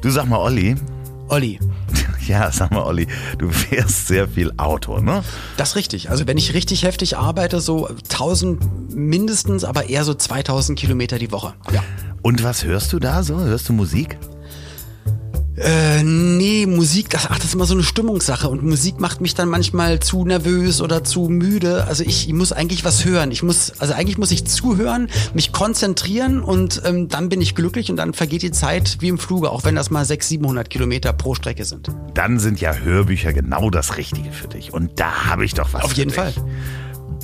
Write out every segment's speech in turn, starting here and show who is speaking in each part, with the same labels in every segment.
Speaker 1: Du sag mal, Olli.
Speaker 2: Olli.
Speaker 1: Ja, sag mal, Olli, du fährst sehr viel Auto, ne?
Speaker 2: Das ist richtig. Also wenn ich richtig heftig arbeite, so 1000 mindestens, aber eher so 2000 Kilometer die Woche. Ja.
Speaker 1: Und was hörst du da so? Hörst du Musik?
Speaker 2: Äh, nee, Musik, das, ach, das ist immer so eine Stimmungssache und Musik macht mich dann manchmal zu nervös oder zu müde. Also ich, ich muss eigentlich was hören. Ich muss, also eigentlich muss ich zuhören, mich konzentrieren und ähm, dann bin ich glücklich und dann vergeht die Zeit wie im Fluge, auch wenn das mal 600, 700 Kilometer pro Strecke sind.
Speaker 1: Dann sind ja Hörbücher genau das Richtige für dich. Und da habe ich doch was
Speaker 2: Auf jeden
Speaker 1: dich.
Speaker 2: Fall.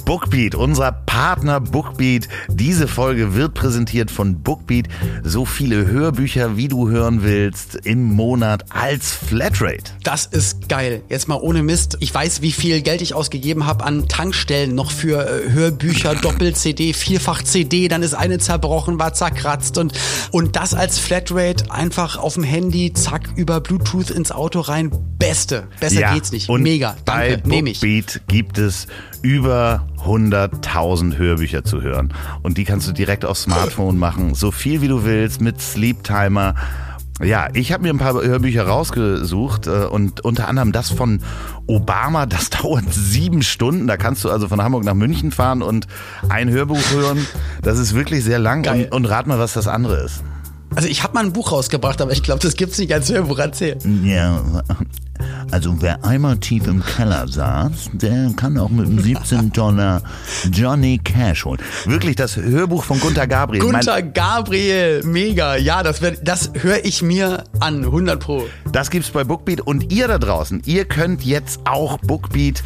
Speaker 1: Bookbeat, unser Partner Bookbeat. Diese Folge wird präsentiert von Bookbeat. So viele Hörbücher, wie du hören willst, im Monat als Flatrate.
Speaker 2: Das ist geil. Jetzt mal ohne Mist. Ich weiß, wie viel Geld ich ausgegeben habe an Tankstellen noch für äh, Hörbücher, Doppel-CD, Vierfach-CD. Dann ist eine zerbrochen, war zerkratzt und, und das als Flatrate einfach auf dem Handy, zack, über Bluetooth ins Auto rein. Beste. Besser geht's nicht. Mega.
Speaker 1: Bei
Speaker 2: Danke. Nehme ich.
Speaker 1: Bookbeat gibt es über 100.000 Hörbücher zu hören. Und die kannst du direkt aufs Smartphone machen. So viel wie du willst mit Sleep Timer. Ja, ich habe mir ein paar Hörbücher rausgesucht äh, und unter anderem das von Obama, das dauert sieben Stunden. Da kannst du also von Hamburg nach München fahren und ein Hörbuch hören. Das ist wirklich sehr lang. Und, und rat mal, was das andere ist.
Speaker 2: Also ich habe mal ein Buch rausgebracht, aber ich glaube, das gibt's nicht als Hörbuch erzählen.
Speaker 1: Ja, also wer einmal tief im Keller saß, der kann auch mit einem 17 Dollar Johnny Cash holen. Wirklich das Hörbuch von Gunter Gabriel.
Speaker 2: Gunther Gabriel, mega. Ja, das, das höre ich mir an, 100 pro.
Speaker 1: Das gibt's bei Bookbeat und ihr da draußen, ihr könnt jetzt auch Bookbeat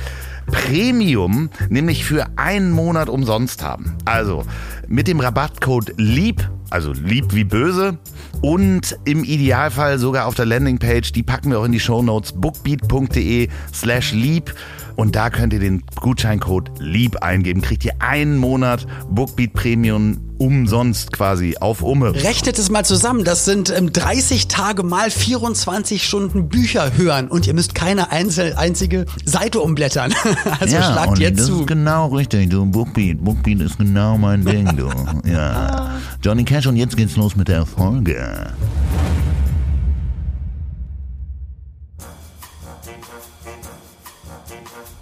Speaker 1: Premium, nämlich für einen Monat umsonst haben. Also mit dem Rabattcode LIEB, also lieb wie böse und im Idealfall sogar auf der Landingpage, die packen wir auch in die Shownotes, bookbeat.de slash lieb und da könnt ihr den Gutscheincode LIEB eingeben, kriegt ihr einen Monat Bookbeat Premium umsonst quasi auf Umme.
Speaker 2: Rechnet es mal zusammen, das sind ähm, 30 Tage mal 24 Stunden Bücher hören und ihr müsst keine einzel einzige Seite umblättern. Also schlagt
Speaker 1: Olli,
Speaker 2: jetzt
Speaker 1: das
Speaker 2: zu.
Speaker 1: ist genau richtig, du. Bookbeat. Bookbeat ist genau mein Ding, du. Ja. Johnny Cash und jetzt geht's los mit der Folge.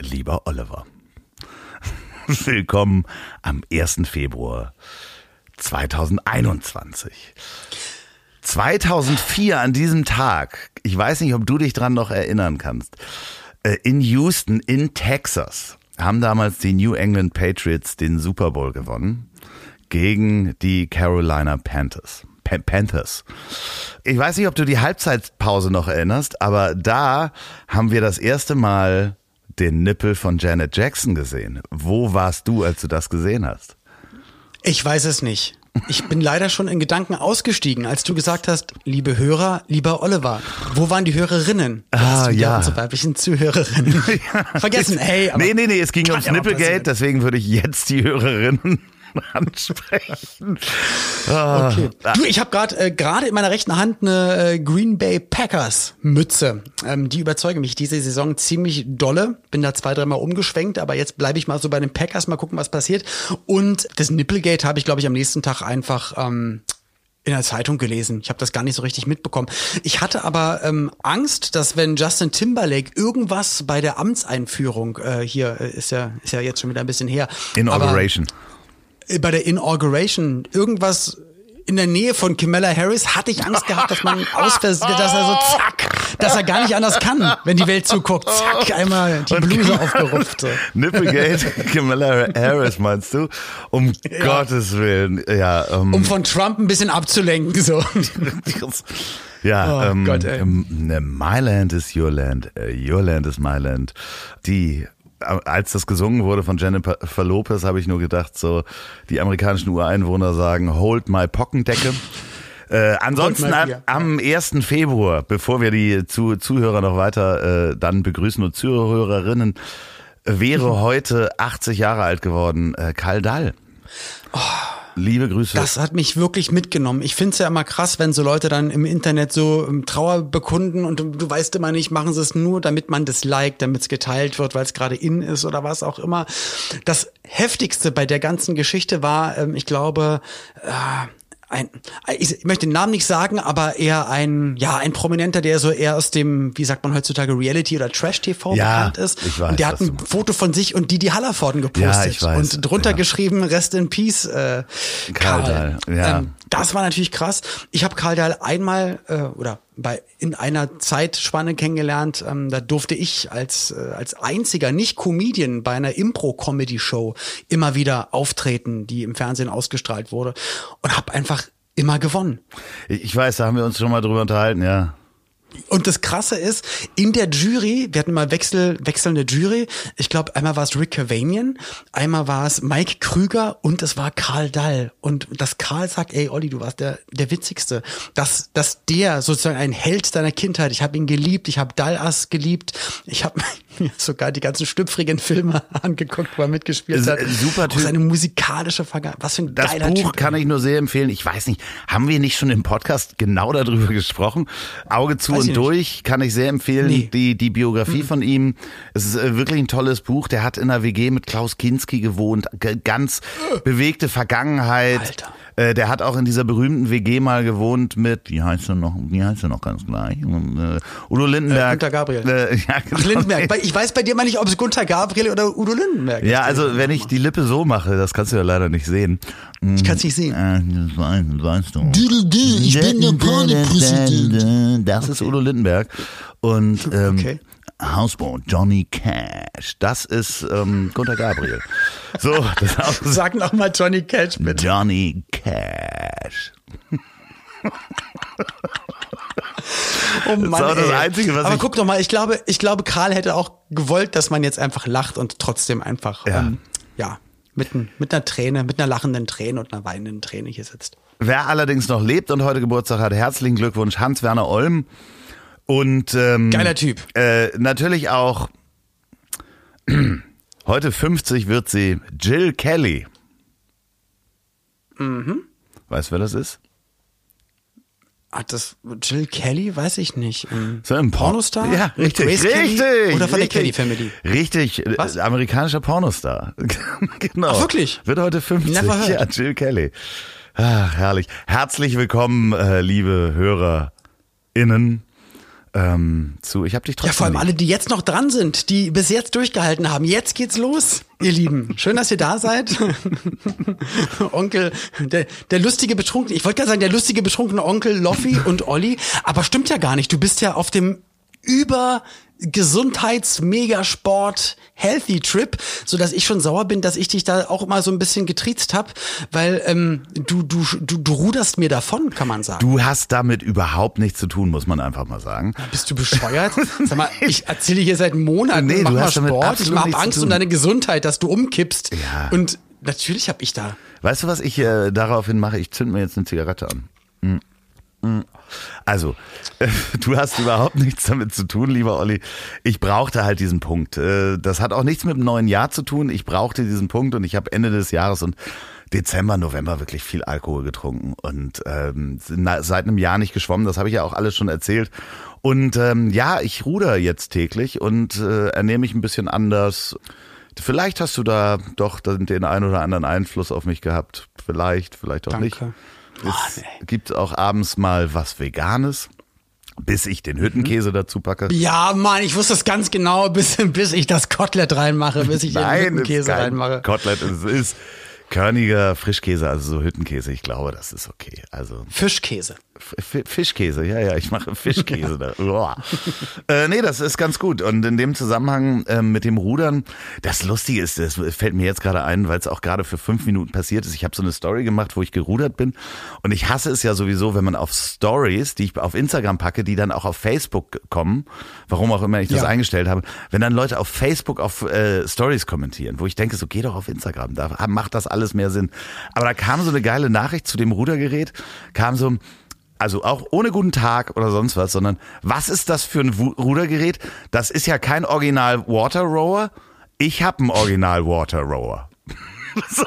Speaker 1: lieber Oliver, willkommen am 1. Februar 2021. 2004 an diesem Tag, ich weiß nicht, ob du dich dran noch erinnern kannst, äh, in Houston in Texas haben damals die New England Patriots den Super Bowl gewonnen gegen die Carolina Panthers. Pa- Panthers. Ich weiß nicht, ob du die Halbzeitpause noch erinnerst, aber da haben wir das erste Mal den Nippel von Janet Jackson gesehen. Wo warst du, als du das gesehen hast?
Speaker 2: Ich weiß es nicht. Ich bin leider schon in Gedanken ausgestiegen, als du gesagt hast, liebe Hörer, lieber Oliver. Wo waren die Hörerinnen?
Speaker 1: Ah, ja.
Speaker 2: Unsere weiblichen Zuhörerinnen. Vergessen, hey. Aber
Speaker 1: nee, nee, nee, es ging ums
Speaker 2: ja
Speaker 1: Nippelgate, deswegen würde ich jetzt die Hörerinnen ansprechen. Ah,
Speaker 2: Okay. Du, ich habe gerade äh, gerade in meiner rechten Hand eine äh, Green Bay Packers Mütze. Ähm, die überzeugen mich diese Saison ziemlich dolle. Bin da zwei, dreimal umgeschwenkt, aber jetzt bleibe ich mal so bei den Packers, mal gucken, was passiert. Und das Nipplegate habe ich, glaube ich, am nächsten Tag einfach ähm, in der Zeitung gelesen. Ich habe das gar nicht so richtig mitbekommen. Ich hatte aber ähm, Angst, dass wenn Justin Timberlake irgendwas bei der Amtseinführung äh, hier äh, ist ja ist ja jetzt schon wieder ein bisschen her. aber-
Speaker 1: Inauguration.
Speaker 2: äh, bei der Inauguration irgendwas in der Nähe von Kamala Harris hatte ich Angst gehabt, dass man aus dass er so zack, dass er gar nicht anders kann, wenn die Welt zuguckt. Zack, einmal die Bluse aufgerupft. So.
Speaker 1: Nipplegate, Kamala Harris meinst du? Um Gottes Willen. Ja, ähm,
Speaker 2: Um von Trump ein bisschen abzulenken. So.
Speaker 1: Ja,
Speaker 2: Oh
Speaker 1: ähm,
Speaker 2: Gott, ey.
Speaker 1: ähm, ne, My Land is Your Land, äh, Your Land is My Land. Die, äh, als das gesungen wurde von Jennifer Lopez, habe ich nur gedacht, so die amerikanischen Ureinwohner sagen, Hold my Pockendecke. Äh, ansonsten ab, am 1. Februar, bevor wir die zu, Zuhörer noch weiter äh, dann begrüßen und Zuhörerinnen, wäre heute 80 Jahre alt geworden, äh, Karl Dall. Oh. Liebe Grüße.
Speaker 2: Das hat mich wirklich mitgenommen. Ich finde es ja immer krass, wenn so Leute dann im Internet so ähm, Trauer bekunden und du, du weißt immer nicht, machen sie es nur, damit man das liked, damit es geteilt wird, weil es gerade in ist oder was auch immer. Das heftigste bei der ganzen Geschichte war, ähm, ich glaube, äh, ein, ich möchte den Namen nicht sagen, aber eher ein, ja, ein Prominenter, der so eher aus dem, wie sagt man heutzutage, Reality oder Trash-TV ja, bekannt ist. Ich weiß, und der hat ein Foto von sich und Didi Hallervorden gepostet ja, ich weiß, und drunter ja. geschrieben, Rest in Peace, äh, Karl. Karl ja. Ähm, das war natürlich krass. Ich habe Karl Dahl einmal äh, oder bei in einer Zeitspanne kennengelernt. Ähm, da durfte ich als äh, als einziger nicht Comedian bei einer Impro-Comedy-Show immer wieder auftreten, die im Fernsehen ausgestrahlt wurde und habe einfach immer gewonnen.
Speaker 1: Ich weiß, da haben wir uns schon mal drüber unterhalten, ja.
Speaker 2: Und das Krasse ist, in der Jury, wir hatten mal Wechsel, wechselnde Jury. Ich glaube, einmal war es Rick Cavanian, einmal war es Mike Krüger und es war Karl Dall. Und dass Karl sagt, ey Olli, du warst der, der Witzigste. Dass, dass der sozusagen ein Held deiner Kindheit, ich habe ihn geliebt, ich habe Dallas geliebt, ich habe mir sogar die ganzen schlüpfrigen Filme angeguckt, wo er mitgespielt hat.
Speaker 1: Super Typ.
Speaker 2: Auch seine musikalische Vergangenheit. Was für ein
Speaker 1: das
Speaker 2: geiler
Speaker 1: Buch
Speaker 2: Typ.
Speaker 1: kann ich nur sehr empfehlen. Ich weiß nicht, haben wir nicht schon im Podcast genau darüber gesprochen? Auge zu weiß und durch kann ich sehr empfehlen. Nee. Die, die Biografie mhm. von ihm. Es ist äh, wirklich ein tolles Buch. Der hat in der WG mit Klaus Kinski gewohnt. Ganz bewegte Vergangenheit. Alter. Äh, der hat auch in dieser berühmten WG mal gewohnt mit, wie heißt er noch, wie heißt er noch ganz gleich? Und, äh, Udo Lindenberg.
Speaker 2: Äh, Gunther Gabriel. Äh, ja, genau. Ach, Lindenberg. Ich weiß bei dir mal nicht, ob es Gunther Gabriel oder Udo Lindenberg
Speaker 1: ist. Ja, also wenn ich die Lippe so mache, das kannst du ja leider nicht sehen.
Speaker 2: Ich kann es nicht sehen. Äh,
Speaker 1: das, weißt, das weißt du.
Speaker 2: Ich bin der.
Speaker 1: Das ist Udo Lindenberg. Und ähm, okay. Hausbau, Johnny Cash. Das ist ähm, Gunter Gabriel. So, das
Speaker 2: auch Sag noch mal Johnny Cash bitte.
Speaker 1: Johnny Cash.
Speaker 2: Oh Mann, das ist das Einzige, was Aber guck doch mal, ich glaube, ich glaube, Karl hätte auch gewollt, dass man jetzt einfach lacht und trotzdem einfach, ja, ähm, ja mit, mit einer Träne, mit einer lachenden Träne und einer weinenden Träne hier sitzt.
Speaker 1: Wer allerdings noch lebt und heute Geburtstag hat, herzlichen Glückwunsch, Hans-Werner Olm. Und ähm,
Speaker 2: geiler Typ.
Speaker 1: Äh, natürlich auch heute 50 wird sie Jill Kelly.
Speaker 2: Mhm.
Speaker 1: Weißt du, wer das ist?
Speaker 2: Hat das Jill Kelly? Weiß ich nicht.
Speaker 1: Ähm, so ein Pornostar?
Speaker 2: Ja, richtig.
Speaker 1: Richtig.
Speaker 2: Kelly? Oder von richtig, der Kelly Family?
Speaker 1: Richtig. Äh, Was? Amerikanischer Pornostar. genau.
Speaker 2: Ach, wirklich?
Speaker 1: Wird heute 50. Ja, Jill Kelly. Ach, herrlich. Herzlich willkommen, äh, liebe HörerInnen ähm, zu. Ich habe dich trotzdem.
Speaker 2: Ja, vor allem alle, die jetzt noch dran sind, die bis jetzt durchgehalten haben. Jetzt geht's los, ihr Lieben. Schön, dass ihr da seid. Onkel, der, der lustige betrunkene, ich wollte gerade sagen, der lustige betrunkene Onkel Loffi und Olli, aber stimmt ja gar nicht. Du bist ja auf dem über Gesundheits-Megasport Healthy Trip, so dass ich schon sauer bin, dass ich dich da auch mal so ein bisschen getriezt hab, weil ähm, du, du, du, du ruderst mir davon, kann man sagen.
Speaker 1: Du hast damit überhaupt nichts zu tun, muss man einfach mal sagen.
Speaker 2: Bist du bescheuert? Sag mal, ich erzähle hier seit Monaten, nee, mach mal Sport, ich mach Angst um deine Gesundheit, dass du umkippst. Ja. Und natürlich hab ich da.
Speaker 1: Weißt du, was ich äh, daraufhin mache? Ich zünd mir jetzt eine Zigarette an. Mm. Also, du hast überhaupt nichts damit zu tun, lieber Olli. Ich brauchte halt diesen Punkt. Äh, das hat auch nichts mit dem neuen Jahr zu tun. Ich brauchte diesen Punkt und ich habe Ende des Jahres und Dezember, November wirklich viel Alkohol getrunken und ähm, seit einem Jahr nicht geschwommen. Das habe ich ja auch alles schon erzählt. Und ähm, ja, ich ruder jetzt täglich und äh, ernähre mich ein bisschen anders. Vielleicht hast du da doch den einen oder anderen Einfluss auf mich gehabt. Vielleicht, vielleicht auch Danke. nicht. Es oh, nee. gibt auch abends mal was Veganes. Bis ich den Hüttenkäse dazu packe.
Speaker 2: Ja, Mann, ich wusste es ganz genau, bis, bis ich das Kotelett reinmache, bis ich
Speaker 1: Nein,
Speaker 2: den Hüttenkäse reinmache.
Speaker 1: Kotelett, es ist körniger Frischkäse, also so Hüttenkäse. Ich glaube, das ist okay. Also
Speaker 2: Fischkäse.
Speaker 1: F Fischkäse, ja, ja, ich mache Fischkäse da. äh, nee, das ist ganz gut. Und in dem Zusammenhang äh, mit dem Rudern, das Lustige ist, das fällt mir jetzt gerade ein, weil es auch gerade für fünf Minuten passiert ist. Ich habe so eine Story gemacht, wo ich gerudert bin. Und ich hasse es ja sowieso, wenn man auf Stories, die ich auf Instagram packe, die dann auch auf Facebook kommen, warum auch immer ich das ja. eingestellt habe, wenn dann Leute auf Facebook auf äh, Stories kommentieren, wo ich denke, so geh doch auf Instagram, da macht das alles mehr Sinn. Aber da kam so eine geile Nachricht zu dem Rudergerät, kam so, Also auch ohne guten Tag oder sonst was, sondern was ist das für ein Rudergerät? Das ist ja kein Original Water Rower. Ich habe einen Original Water Rower. so,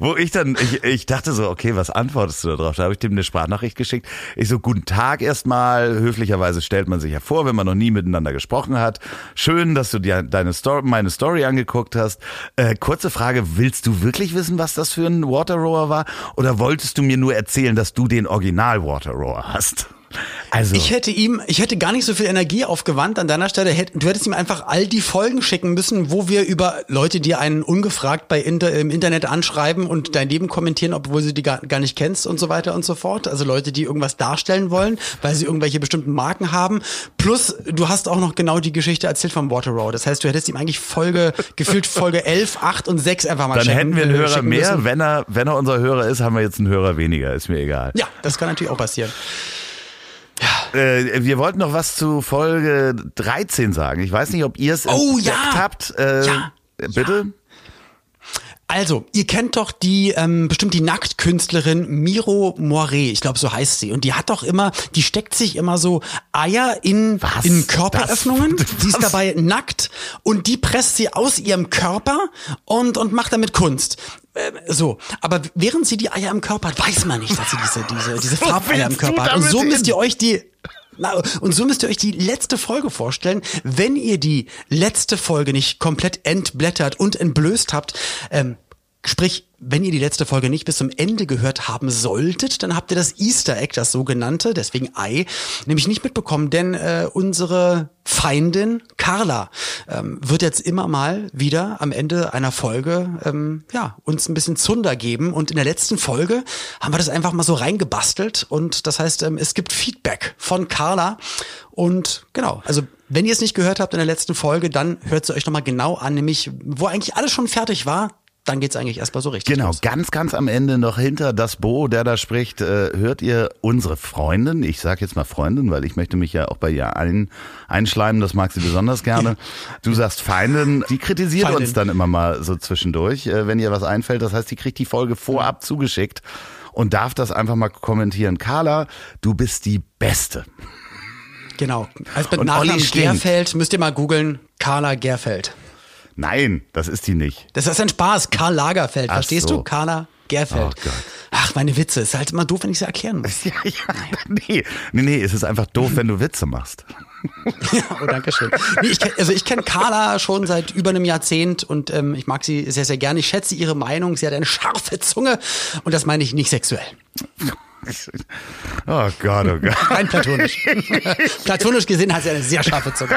Speaker 1: wo ich dann, ich, ich dachte so, okay, was antwortest du darauf? Da habe ich dem eine Sprachnachricht geschickt. Ich so, guten Tag erstmal. Höflicherweise stellt man sich ja vor, wenn man noch nie miteinander gesprochen hat. Schön, dass du dir deine Story, meine Story angeguckt hast. Äh, kurze Frage, willst du wirklich wissen, was das für ein Water Rower war? Oder wolltest du mir nur erzählen, dass du den Original Water Rower hast?
Speaker 2: Also. Ich hätte ihm, ich hätte gar nicht so viel Energie aufgewandt an deiner Stelle. Hätt, du hättest ihm einfach all die Folgen schicken müssen, wo wir über Leute, die einen ungefragt bei Inter, im Internet anschreiben und dein Leben kommentieren, obwohl sie die gar, gar nicht kennst und so weiter und so fort. Also Leute, die irgendwas darstellen wollen, weil sie irgendwelche bestimmten Marken haben. Plus, du hast auch noch genau die Geschichte erzählt vom Water Road. Das heißt, du hättest ihm eigentlich Folge, gefühlt Folge 11, 8 und 6 einfach mal
Speaker 1: Dann hätten wir einen Hörer mehr. Wenn er, wenn er unser Hörer ist, haben wir jetzt einen Hörer weniger. Ist mir egal.
Speaker 2: Ja, das kann natürlich auch passieren.
Speaker 1: Ja. Äh, wir wollten noch was zu Folge 13 sagen. Ich weiß nicht, ob ihr es
Speaker 2: oh, ja.
Speaker 1: habt. Äh, ja. Bitte?
Speaker 2: Also, ihr kennt doch die ähm, bestimmt die Nacktkünstlerin Miro Moiré, ich glaube so heißt sie. Und die hat doch immer, die steckt sich immer so Eier in was? in Körperöffnungen, das, die ist dabei nackt und die presst sie aus ihrem Körper und und macht damit Kunst. Äh, so, aber während sie die Eier im Körper hat, weiß man nicht, dass sie diese diese diese Farbeier im Körper hat. Und so müsst ihr euch die und so müsst ihr euch die letzte Folge vorstellen. Wenn ihr die letzte Folge nicht komplett entblättert und entblößt habt, ähm, Sprich, wenn ihr die letzte Folge nicht bis zum Ende gehört haben solltet, dann habt ihr das Easter Egg, das sogenannte, deswegen Ei, nämlich nicht mitbekommen, denn äh, unsere Feindin Carla ähm, wird jetzt immer mal wieder am Ende einer Folge ähm, ja uns ein bisschen Zunder geben. Und in der letzten Folge haben wir das einfach mal so reingebastelt. Und das heißt, ähm, es gibt Feedback von Carla. Und genau, also wenn ihr es nicht gehört habt in der letzten Folge, dann hört sie euch nochmal genau an, nämlich wo eigentlich alles schon fertig war, dann geht's eigentlich erstmal so richtig.
Speaker 1: Genau, los. ganz, ganz am Ende noch hinter das Bo, der da spricht, äh, hört ihr unsere Freundin, ich sage jetzt mal Freundin, weil ich möchte mich ja auch bei ihr ein, einschleimen, das mag sie besonders gerne. Du sagst Feindin, die kritisiert Feindin. uns dann immer mal so zwischendurch, äh, wenn ihr was einfällt. Das heißt, die kriegt die Folge vorab zugeschickt und darf das einfach mal kommentieren. Carla, du bist die Beste.
Speaker 2: Genau. Also mit Nachnamen Gerfeld müsst ihr mal googeln, Carla Gerfeld.
Speaker 1: Nein, das ist die nicht.
Speaker 2: Das ist ein Spaß. Karl Lagerfeld, Ach verstehst so. du? Carla Gerfeld. Oh. Ach, meine Witze. Ist halt immer doof, wenn ich sie erklären muss. Ja, ja.
Speaker 1: Nee, nee, nee, es ist einfach doof, wenn du Witze machst.
Speaker 2: ja, oh, danke schön. Nee, ich, also ich kenne Carla schon seit über einem Jahrzehnt und ähm, ich mag sie sehr, sehr gerne. Ich schätze ihre Meinung. Sie hat eine scharfe Zunge und das meine ich nicht sexuell.
Speaker 1: Oh Gott, oh Gott.
Speaker 2: Rein platonisch. platonisch gesehen hat sie eine sehr scharfe Zunge.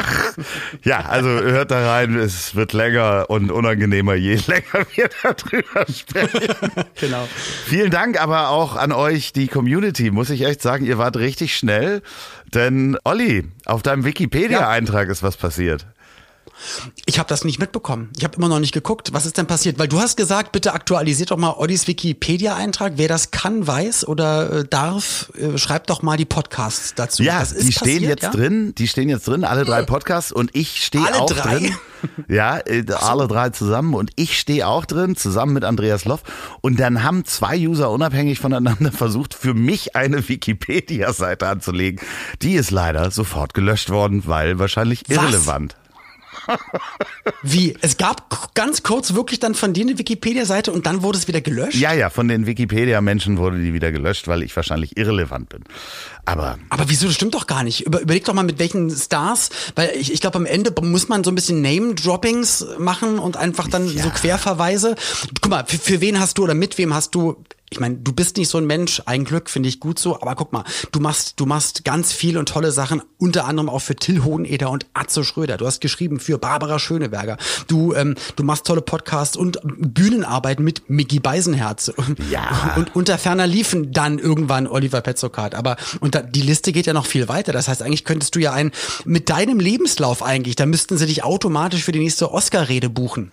Speaker 1: Ja, also hört da rein, es wird länger und unangenehmer, je länger wir darüber sprechen. genau. Vielen Dank aber auch an euch, die Community, muss ich echt sagen, ihr wart richtig schnell. Denn Olli, auf deinem Wikipedia-Eintrag ja. ist was passiert.
Speaker 2: Ich habe das nicht mitbekommen. Ich habe immer noch nicht geguckt. Was ist denn passiert? Weil du hast gesagt, bitte aktualisiert doch mal Oddys Wikipedia-Eintrag. Wer das kann, weiß oder äh, darf, äh, schreibt doch mal die Podcasts dazu.
Speaker 1: Ja, die passiert, stehen jetzt ja? drin. Die stehen jetzt drin, alle drei Podcasts. Und ich stehe auch drei? drin. Ja, äh, so. alle drei zusammen. Und ich stehe auch drin, zusammen mit Andreas Loff. Und dann haben zwei User unabhängig voneinander versucht, für mich eine Wikipedia-Seite anzulegen. Die ist leider sofort gelöscht worden, weil wahrscheinlich irrelevant.
Speaker 2: Wie? Es gab ganz kurz wirklich dann von dir eine Wikipedia-Seite und dann wurde es wieder gelöscht?
Speaker 1: Ja, ja, von den Wikipedia-Menschen wurde die wieder gelöscht, weil ich wahrscheinlich irrelevant bin. Aber.
Speaker 2: Aber wieso? Das stimmt doch gar nicht. Über, überleg doch mal, mit welchen Stars, weil ich, ich glaube, am Ende muss man so ein bisschen Name-Droppings machen und einfach dann ja. so Querverweise. Guck mal, für, für wen hast du oder mit wem hast du ich meine, du bist nicht so ein Mensch, ein Glück finde ich gut so, aber guck mal, du machst, du machst ganz viel und tolle Sachen, unter anderem auch für Till Hoheneder und Atze Schröder. Du hast geschrieben für Barbara Schöneberger. Du, ähm, du machst tolle Podcasts und Bühnenarbeit mit Mickey Beisenherz. Ja. Und unter ferner liefen dann irgendwann Oliver Petzokat. Aber und da, die Liste geht ja noch viel weiter. Das heißt, eigentlich könntest du ja ein mit deinem Lebenslauf eigentlich, da müssten sie dich automatisch für die nächste Oscar-Rede buchen.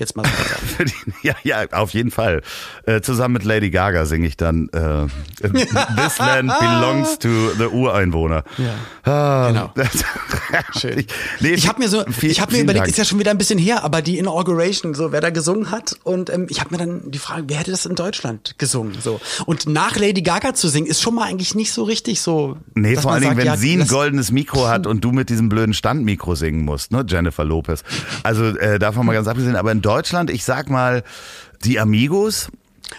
Speaker 2: Jetzt mal gesagt.
Speaker 1: ja, ja, auf jeden Fall. Äh, zusammen mit Lady Gaga singe ich dann äh, This Land belongs to the Ureinwohner.
Speaker 2: Ja.
Speaker 1: Ah,
Speaker 2: Genau.
Speaker 1: Schön.
Speaker 2: Schön.
Speaker 1: Nee,
Speaker 2: ich habe mir so,
Speaker 1: viel-
Speaker 2: ich habe mir überlegt,
Speaker 1: Dank.
Speaker 2: ist ja schon wieder ein bisschen her, aber die Inauguration, so wer da gesungen hat und ähm, ich habe mir dann die Frage, wer hätte das in Deutschland gesungen, so und nach Lady Gaga zu singen ist schon mal eigentlich nicht so richtig so.
Speaker 1: Nee, vor allen Dingen, wenn
Speaker 2: ja,
Speaker 1: sie ein goldenes Mikro hat und du mit diesem blöden Standmikro singen musst, ne, Jennifer Lopez. Also äh, davon mal ganz abgesehen, aber in Deutschland, ich sag mal, die Amigos,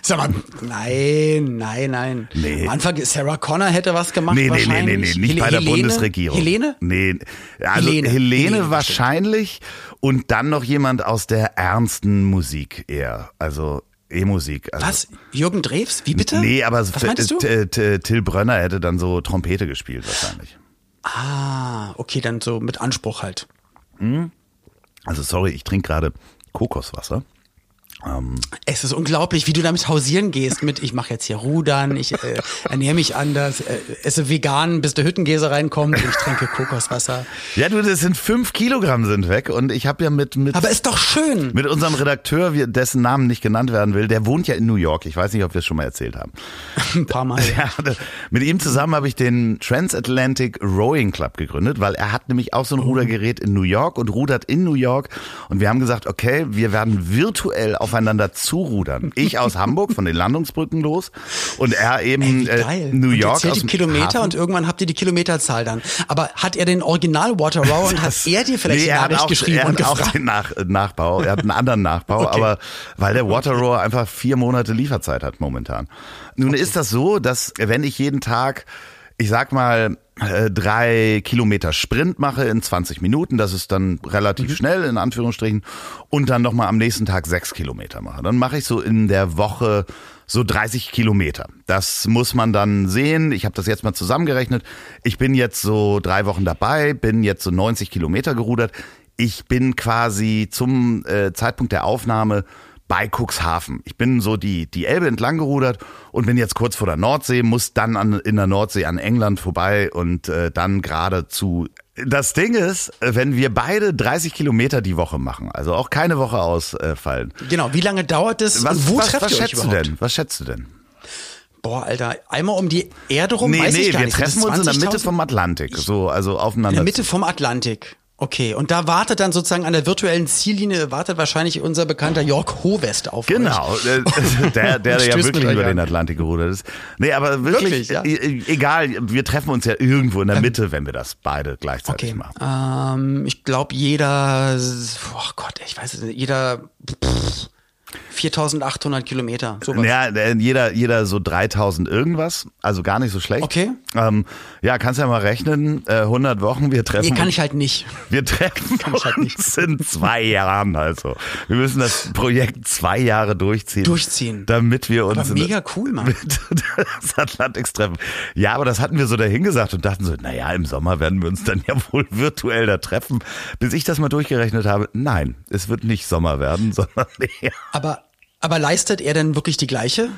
Speaker 2: Sag mal, nein, nein, nein.
Speaker 1: Nee.
Speaker 2: Am Anfang Sarah Connor hätte was gemacht
Speaker 1: Nee, nee, nee, nee, nee, nicht
Speaker 2: Hel-
Speaker 1: bei der
Speaker 2: Helene?
Speaker 1: Bundesregierung.
Speaker 2: Helene?
Speaker 1: Nee, also Helene,
Speaker 2: Helene. Helene,
Speaker 1: wahrscheinlich und dann noch jemand aus der ernsten Musik eher, also E-Musik. Also,
Speaker 2: Was? Jürgen Drews? Wie bitte?
Speaker 1: Nee, aber Till Brönner hätte dann so Trompete gespielt wahrscheinlich.
Speaker 2: Ah, okay, dann so mit Anspruch halt.
Speaker 1: Also sorry, ich trinke gerade Kokoswasser.
Speaker 2: Es ist unglaublich, wie du damit hausieren gehst mit, ich mache jetzt hier Rudern, ich äh, ernähre mich anders, äh, esse vegan, bis der Hüttenkäse reinkommt und ich trinke Kokoswasser.
Speaker 1: Ja, du, das sind fünf Kilogramm sind weg und ich habe ja mit mit
Speaker 2: Aber ist doch schön.
Speaker 1: mit unserem Redakteur, dessen Namen nicht genannt werden will, der wohnt ja in New York. Ich weiß nicht, ob wir es schon mal erzählt haben.
Speaker 2: Ein paar Mal.
Speaker 1: Ja, mit ihm zusammen habe ich den Transatlantic Rowing Club gegründet, weil er hat nämlich auch so ein Rudergerät in New York und rudert in New York. Und wir haben gesagt, okay, wir werden virtuell aufeinander zurudern. Ich aus Hamburg von den Landungsbrücken los und er eben
Speaker 2: Ey,
Speaker 1: äh. New
Speaker 2: und
Speaker 1: York
Speaker 2: zählt
Speaker 1: aus
Speaker 2: die Kilometer
Speaker 1: Hafen.
Speaker 2: und irgendwann habt ihr die Kilometerzahl dann. Aber hat er den Original Water Row und hat er dir vielleicht
Speaker 1: nee, er
Speaker 2: Nachricht
Speaker 1: auch,
Speaker 2: geschrieben
Speaker 1: er
Speaker 2: und
Speaker 1: hat auch
Speaker 2: gefragt?
Speaker 1: den Nach Nachbau, er hat einen anderen Nachbau,
Speaker 2: Okay.
Speaker 1: aber weil der Water Rower einfach vier Monate Lieferzeit hat momentan. Nun ist das so, dass wenn ich jeden Tag, ich sag mal, äh, drei Kilometer Sprint mache in 20 Minuten, das ist dann relativ
Speaker 2: Mhm.
Speaker 1: schnell in Anführungsstrichen, und dann nochmal am nächsten Tag sechs Kilometer mache. Dann mache ich so in der Woche so 30 Kilometer. Das muss man dann sehen. Ich habe das jetzt mal zusammengerechnet. Ich bin jetzt so drei Wochen dabei, bin jetzt so 90 Kilometer gerudert. Ich bin quasi zum äh, Zeitpunkt der Aufnahme bei Cuxhaven. Ich bin so die, die Elbe entlang gerudert und bin jetzt kurz vor der Nordsee, muss dann an, in der Nordsee an England vorbei und äh, dann gerade zu. Das Ding ist, wenn wir beide 30 Kilometer die Woche machen, also auch keine Woche ausfallen.
Speaker 2: Genau, wie lange dauert das?
Speaker 1: Was,
Speaker 2: und wo
Speaker 1: was,
Speaker 2: trefft
Speaker 1: was
Speaker 2: ihr euch
Speaker 1: schätzt du denn? Was schätzt du denn?
Speaker 2: Boah, Alter, einmal um die Erde rum,
Speaker 1: Nee,
Speaker 2: weiß ich
Speaker 1: nee,
Speaker 2: gar
Speaker 1: wir
Speaker 2: nicht.
Speaker 1: Treffen uns in der Mitte
Speaker 2: 20.000?
Speaker 1: vom Atlantik, so also
Speaker 2: In
Speaker 1: aufeinander.
Speaker 2: der Mitte vom Atlantik. Okay, und da wartet dann sozusagen an der virtuellen Ziellinie, wartet wahrscheinlich unser bekannter Jörg Hovest auf
Speaker 1: Genau,
Speaker 2: euch.
Speaker 1: äh, der, der ja wirklich über
Speaker 2: an.
Speaker 1: den Atlantik gerudert ist. Nee, aber wirklich,
Speaker 2: Wirklich, ja?
Speaker 1: e- egal, wir treffen uns ja irgendwo in der Mitte, wenn wir das beide gleichzeitig
Speaker 2: Okay,
Speaker 1: machen.
Speaker 2: ähm, ich glaube jeder, oh Gott, ich weiß es nicht, jeder pff, 4800 Kilometer, sowas.
Speaker 1: Ja, jeder, jeder so 3000 irgendwas, also gar nicht so schlecht.
Speaker 2: Okay.
Speaker 1: Ähm, ja, kannst ja mal rechnen, äh, 100 Wochen, wir treffen
Speaker 2: Nee, kann ich halt nicht.
Speaker 1: wir treffen
Speaker 2: ich halt nicht.
Speaker 1: uns in zwei Jahren also. Wir müssen das Projekt zwei Jahre durchziehen.
Speaker 2: Durchziehen.
Speaker 1: Damit wir uns
Speaker 2: Aber mega cool, Mann.
Speaker 1: mit das Atlantiks treffen. Ja, aber das hatten wir so dahingesagt und dachten so, naja, im Sommer werden wir uns dann ja wohl virtuell da treffen. Bis ich das mal durchgerechnet habe, nein, es wird nicht Sommer werden, sondern eher.
Speaker 2: Aber, aber leistet er denn wirklich die gleiche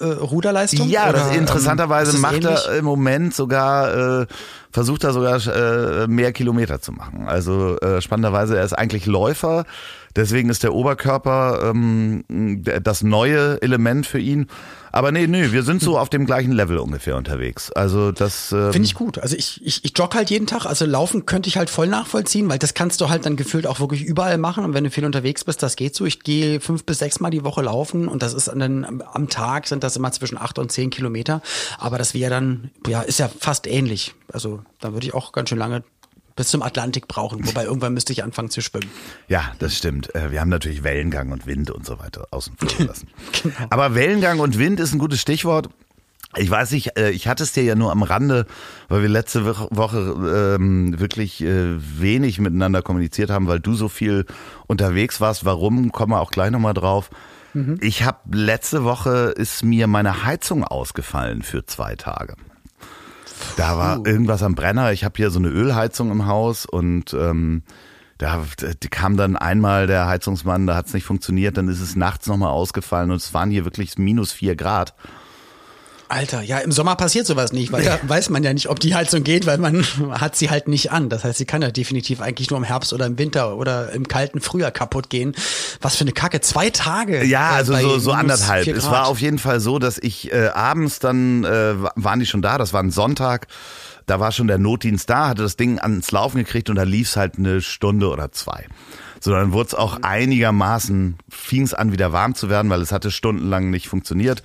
Speaker 2: äh, Ruderleistung?
Speaker 1: Ja,
Speaker 2: Oder,
Speaker 1: das
Speaker 2: ähm,
Speaker 1: interessanterweise
Speaker 2: das
Speaker 1: macht
Speaker 2: ähnlich?
Speaker 1: er im Moment sogar, äh, versucht er sogar äh, mehr Kilometer zu machen. Also äh, spannenderweise, er ist eigentlich Läufer, deswegen ist der Oberkörper ähm, das neue Element für ihn. Aber nee, nee, wir sind so auf dem gleichen Level ungefähr unterwegs. Also das ähm,
Speaker 2: Finde ich gut. Also ich, ich, ich jogge halt jeden Tag. Also laufen könnte ich halt voll nachvollziehen, weil das kannst du halt dann gefühlt auch wirklich überall machen. Und wenn du viel unterwegs bist, das geht so. Ich gehe fünf bis sechs Mal die Woche laufen und das ist dann am- Tag sind das immer zwischen acht und zehn Kilometer. Aber das wäre dann, ja, ist ja fast ähnlich. Also da würde ich auch ganz schön lange bis zum Atlantik brauchen. Wobei irgendwann müsste ich anfangen zu schwimmen.
Speaker 1: Ja, das stimmt. Äh, Wir haben natürlich Wellengang und Wind und so weiter außen vor gelassen. Aber Wellengang und Wind ist ein gutes Stichwort. Ich weiß nicht, äh, ich hatte es dir ja nur am Rande, weil wir letzte Woche- ähm, wirklich äh, wenig miteinander kommuniziert haben, weil du so viel unterwegs warst. Warum, kommen wir auch gleich nochmal drauf. Ich habe letzte Woche ist mir meine Heizung ausgefallen für zwei Tage. Da war irgendwas am Brenner. Ich habe hier so eine Ölheizung im Haus und ähm, da kam dann einmal der Heizungsmann, da hat es nicht funktioniert, dann ist es nachts nochmal ausgefallen und es waren hier wirklich minus vier Grad.
Speaker 2: Alter, ja, im Sommer passiert sowas nicht, weil da weiß man ja nicht, ob die Heizung geht, weil man hat sie halt nicht an. Das heißt, sie kann ja definitiv eigentlich nur im Herbst oder im Winter oder im kalten Frühjahr kaputt gehen. Was für eine Kacke. Zwei Tage.
Speaker 1: Ja, also so, so anderthalb. Es war auf jeden Fall so, dass ich äh, abends dann äh, waren die schon da, das war ein Sonntag. Da war schon der Notdienst da, hatte das Ding ans Laufen gekriegt und da lief es halt eine Stunde oder zwei. So, dann wurde es auch einigermaßen, fing es an, wieder warm zu werden, weil es hatte stundenlang nicht funktioniert.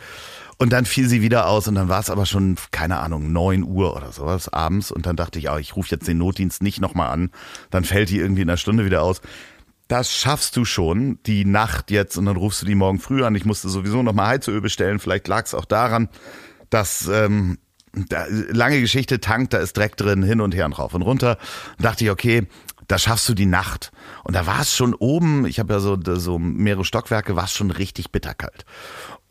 Speaker 1: Und dann fiel sie wieder aus und dann war es aber schon, keine Ahnung, neun Uhr oder sowas abends. Und dann dachte ich, oh, ich rufe jetzt den Notdienst nicht nochmal an. Dann fällt die irgendwie in einer Stunde wieder aus. Das schaffst du schon, die Nacht jetzt, und dann rufst du die morgen früh an. Ich musste sowieso nochmal Heizöl bestellen. Vielleicht lag es auch daran, dass ähm, da, lange Geschichte, Tank, da ist Dreck drin, hin und her und rauf und runter. Und dachte ich, okay, da schaffst du die Nacht. Und da war es schon oben, ich habe ja so, so mehrere Stockwerke, war es schon richtig bitterkalt.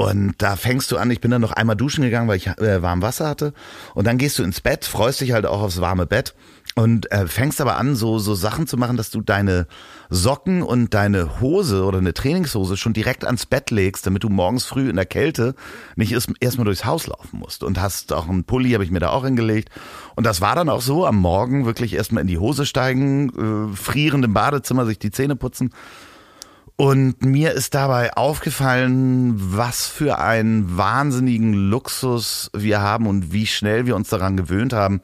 Speaker 1: Und da fängst du an, ich bin dann noch einmal duschen gegangen, weil ich äh, warm Wasser hatte. Und dann gehst du ins Bett, freust dich halt auch aufs warme Bett und äh, fängst aber an, so, so Sachen zu machen, dass du deine Socken und deine Hose oder eine Trainingshose schon direkt ans Bett legst, damit du morgens früh in der Kälte nicht erst, erstmal durchs Haus laufen musst. Und hast auch einen Pulli, habe ich mir da auch hingelegt. Und das war dann auch so, am Morgen wirklich erstmal in die Hose steigen, äh, frierend im Badezimmer, sich die Zähne putzen und mir ist dabei aufgefallen, was für einen wahnsinnigen Luxus wir haben und wie schnell wir uns daran gewöhnt haben,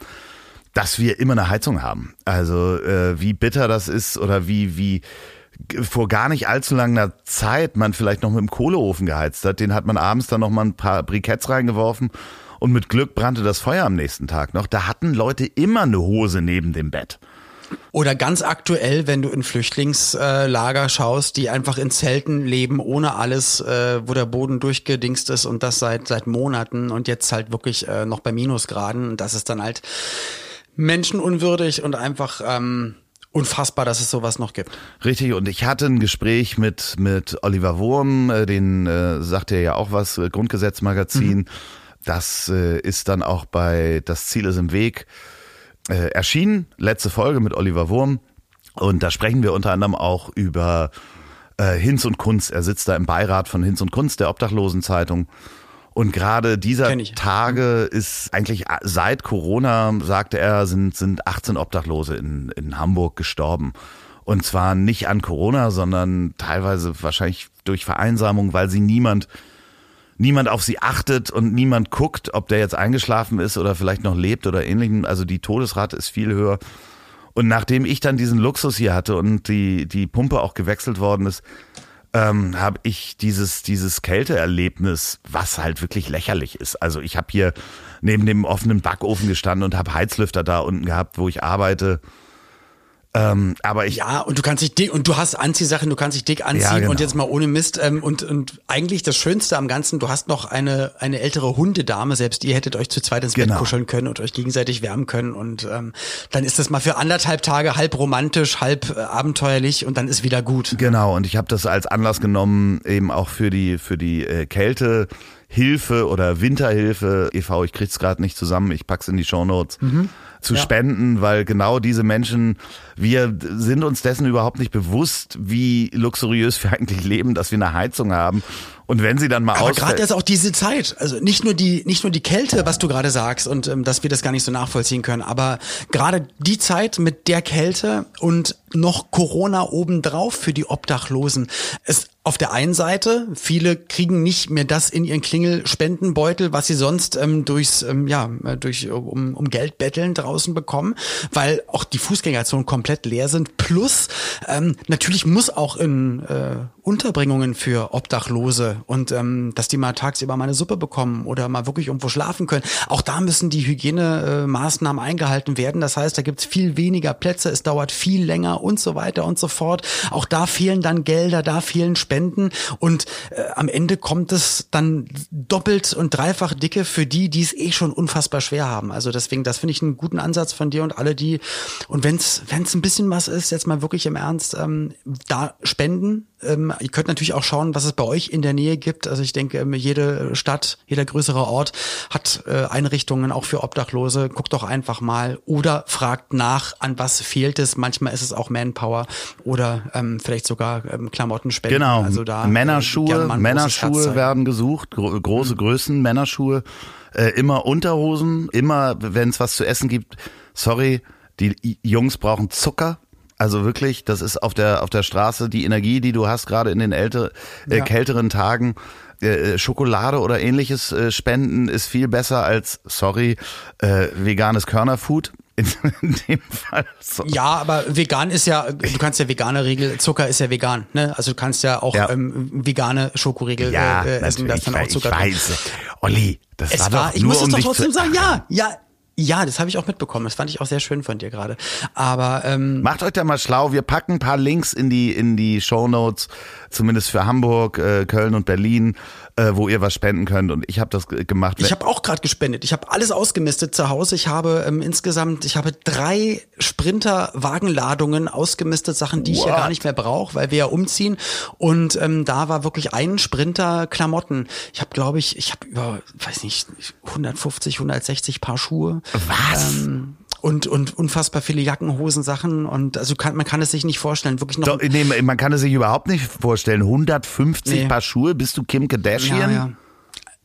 Speaker 1: dass wir immer eine Heizung haben. Also äh, wie bitter das ist oder wie, wie vor gar nicht allzu langer Zeit man vielleicht noch mit dem Kohleofen geheizt hat. Den hat man abends dann noch mal ein paar Briketts reingeworfen und mit Glück brannte das Feuer am nächsten Tag noch. Da hatten Leute immer eine Hose neben dem Bett.
Speaker 2: Oder ganz aktuell, wenn du in Flüchtlingslager schaust, die einfach in Zelten leben, ohne alles, äh, wo der Boden durchgedingst ist und das seit, seit Monaten und jetzt halt wirklich äh, noch bei Minusgraden. Und das ist dann halt menschenunwürdig und einfach ähm, unfassbar, dass es sowas noch gibt.
Speaker 1: Richtig, und ich hatte ein Gespräch mit, mit Oliver Wurm, äh, den äh, sagt er ja auch was, Grundgesetzmagazin. Mhm. Das äh, ist dann auch bei Das Ziel ist im Weg äh, erschienen, letzte Folge mit Oliver Wurm. Und da sprechen wir unter anderem auch über äh, Hinz und Kunst. Er sitzt da im Beirat von Hinz und Kunst, der Obdachlosenzeitung. Und gerade dieser Tage ist eigentlich äh, seit Corona, sagte er, sind, sind 18 Obdachlose in, in Hamburg gestorben. Und zwar nicht an Corona, sondern teilweise wahrscheinlich durch Vereinsamung, weil sie niemand niemand auf sie achtet und niemand guckt, ob der jetzt eingeschlafen ist oder vielleicht noch lebt oder ähnlichem. Also die Todesrate ist viel höher. Und nachdem ich dann diesen Luxus hier hatte und die, die Pumpe auch gewechselt worden ist, ähm, habe ich dieses, dieses Kälteerlebnis, was halt wirklich lächerlich ist. Also ich habe hier neben dem offenen Backofen gestanden und habe Heizlüfter da unten gehabt, wo ich arbeite. Ähm, aber ich
Speaker 2: ja und du kannst dich dick und du hast Anziehsachen, du kannst dich dick anziehen ja, genau. und jetzt mal ohne Mist ähm, und und eigentlich das Schönste am Ganzen, du hast noch eine eine ältere Hundedame, selbst ihr hättet euch zu zweit ins genau. Bett kuscheln können und euch gegenseitig wärmen können und ähm, dann ist das mal für anderthalb Tage halb romantisch, halb äh, abenteuerlich und dann ist wieder gut.
Speaker 1: Genau und ich habe das als Anlass genommen eben auch für die für die äh, Kälte Hilfe oder Winterhilfe e.V. Ich krieg's gerade nicht zusammen, ich pack's in die Shownotes. Mhm zu ja. spenden, weil genau diese Menschen, wir sind uns dessen überhaupt nicht bewusst, wie luxuriös wir eigentlich leben, dass wir eine Heizung haben. Und wenn sie dann mal
Speaker 2: Aber gerade ist auch diese Zeit, also nicht nur die nicht nur die Kälte, was du gerade sagst und ähm, dass wir das gar nicht so nachvollziehen können, aber gerade die Zeit mit der Kälte und noch Corona obendrauf für die Obdachlosen. Es auf der einen Seite, viele kriegen nicht mehr das in ihren Klingelspendenbeutel, was sie sonst ähm, durchs, ähm, ja, äh, durch um, um Geld betteln draußen bekommen, weil auch die Fußgängerzonen komplett leer sind. Plus ähm, natürlich muss auch in äh, Unterbringungen für Obdachlose und ähm, dass die mal tagsüber mal eine Suppe bekommen oder mal wirklich irgendwo schlafen können. Auch da müssen die Hygienemaßnahmen eingehalten werden. Das heißt, da gibt's viel weniger Plätze, es dauert viel länger und so weiter und so fort. Auch da fehlen dann Gelder, da fehlen Spenden und äh, am Ende kommt es dann doppelt und dreifach dicke für die, die es eh schon unfassbar schwer haben. Also deswegen, das finde ich einen guten Ansatz von dir und alle die und wenn's wenn's ein bisschen was ist, jetzt mal wirklich im Ernst, ähm, da spenden Ähm, ihr könnt natürlich auch schauen, was es bei euch in der Nähe gibt. Also ich denke, ähm, jede Stadt, jeder größere Ort hat äh, Einrichtungen auch für Obdachlose. Guckt doch einfach mal oder fragt nach, an was fehlt es. Manchmal ist es auch Manpower oder ähm, vielleicht sogar ähm, Klamottenspenden.
Speaker 1: Genau,
Speaker 2: also da,
Speaker 1: äh, Männerschuhe, Männerschuhe werden gesucht, gro große mhm. Größen, Männerschuhe, äh, immer Unterhosen, immer, wenn es was zu essen gibt. Sorry, die Jungs brauchen Zucker. Also wirklich, das ist auf der auf der Straße die Energie, die du hast gerade in den älter, äh, ja. kälteren Tagen. Äh, äh, Schokolade oder ähnliches äh, spenden ist viel besser als, sorry, äh, veganes Körnerfood. In, dem
Speaker 2: Fall. So. Ja, aber vegan ist ja, du kannst ja vegane Regel, Zucker ist ja vegan, ne? Also du kannst ja auch ja. Ähm, vegane Schokoriegel
Speaker 1: ja, äh, essen, da ist dann auch Zucker ich weiß. Olli, das es war, war doch
Speaker 2: ich
Speaker 1: nur
Speaker 2: muss
Speaker 1: um
Speaker 2: es doch trotzdem sagen, ja, ja, ja, das habe ich auch mitbekommen. Das fand ich auch sehr schön von dir gerade. Aber ähm,
Speaker 1: macht euch da mal schlau. Wir packen ein paar Links in die in die Show Notes, zumindest für Hamburg, äh, Köln und Berlin äh, wo ihr was spenden könnt. Und ich habe das gemacht.
Speaker 2: Ich habe auch gerade gespendet. Ich habe alles ausgemistet zu Hause. Ich habe ähm, insgesamt, ich habe drei Sprinter-Wagenladungen ausgemistet, Sachen, die What? ich ja gar nicht mehr brauche, weil wir ja umziehen. Und ähm, da war wirklich ein Sprinter Klamotten. Ich habe, glaube ich, ich habe über, weiß nicht, 150, 160 Paar Schuhe.
Speaker 1: Was? Ähm,
Speaker 2: und und unfassbar viele Jacken, Hosen, Sachen und also kann, man kann es sich nicht vorstellen, wirklich noch. Doch,
Speaker 1: nee, man kann es sich überhaupt nicht vorstellen. 150 nee. Paar Schuhe, bist du Kim Kardashian? Ja, ja.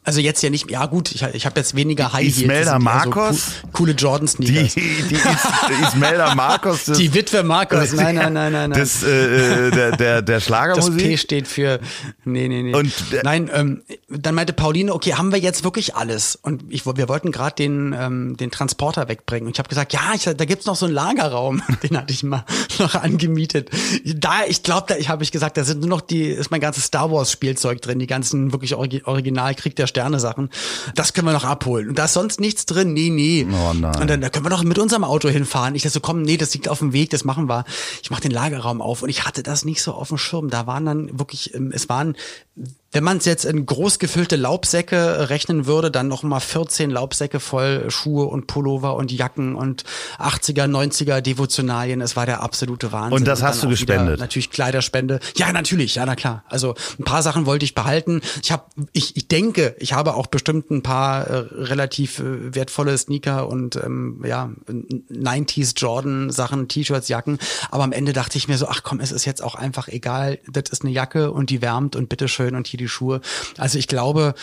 Speaker 2: Also jetzt ja nicht, ja gut, ich, ich habe jetzt weniger High Heels.
Speaker 1: Ismelda Marcos?
Speaker 2: So coole Jordan Sneakers.
Speaker 1: Die, die Is, Ismelda Marcos.
Speaker 2: Das, die Witwe Marcos, nein, nein, nein, nein.
Speaker 1: nein. Das, äh, äh, der, der, der Schlagermusik.
Speaker 2: Das P steht für, nee, nee, nee. Und, nein, ähm, dann meinte Pauline, okay, haben wir jetzt wirklich alles? Und ich, wir wollten gerade den, ähm, den Transporter wegbringen. Und ich habe gesagt, ja, ich, da gibt's noch so einen Lagerraum, den hatte ich mal noch angemietet. Da, ich glaube, da ich habe ich gesagt, da sind nur noch die, ist mein ganzes Star Wars Spielzeug drin, die ganzen wirklich Original Krieg der Sterne-Sachen. Das können wir noch abholen. Und da ist sonst nichts drin. Nee, nee.
Speaker 1: Oh nein.
Speaker 2: Und dann da können wir doch mit unserem Auto hinfahren. Ich dachte so, komm, nee, das liegt auf dem Weg, das machen wir. Ich mache den Lagerraum auf und ich hatte das nicht so auf dem Schirm. Da waren dann wirklich, ähm, es waren wenn man es jetzt in groß gefüllte Laubsäcke rechnen würde, dann noch mal 14 Laubsäcke voll Schuhe und Pullover und Jacken und 80er, 90er Devotionalien. Es war der absolute Wahnsinn.
Speaker 1: Und das hast und du gespendet?
Speaker 2: Natürlich Kleiderspende. Ja, natürlich, ja, na klar. Also ein paar Sachen wollte ich behalten. Ich habe, ich, ich denke, ich habe auch bestimmt ein paar äh, relativ äh, wertvolle Sneaker und ähm, ja 90s Jordan Sachen, T-Shirts, Jacken. Aber am Ende dachte ich mir so, ach komm, es ist jetzt auch einfach egal. Das ist eine Jacke und die wärmt und bitteschön und hier die Schuhe. Also ich glaube,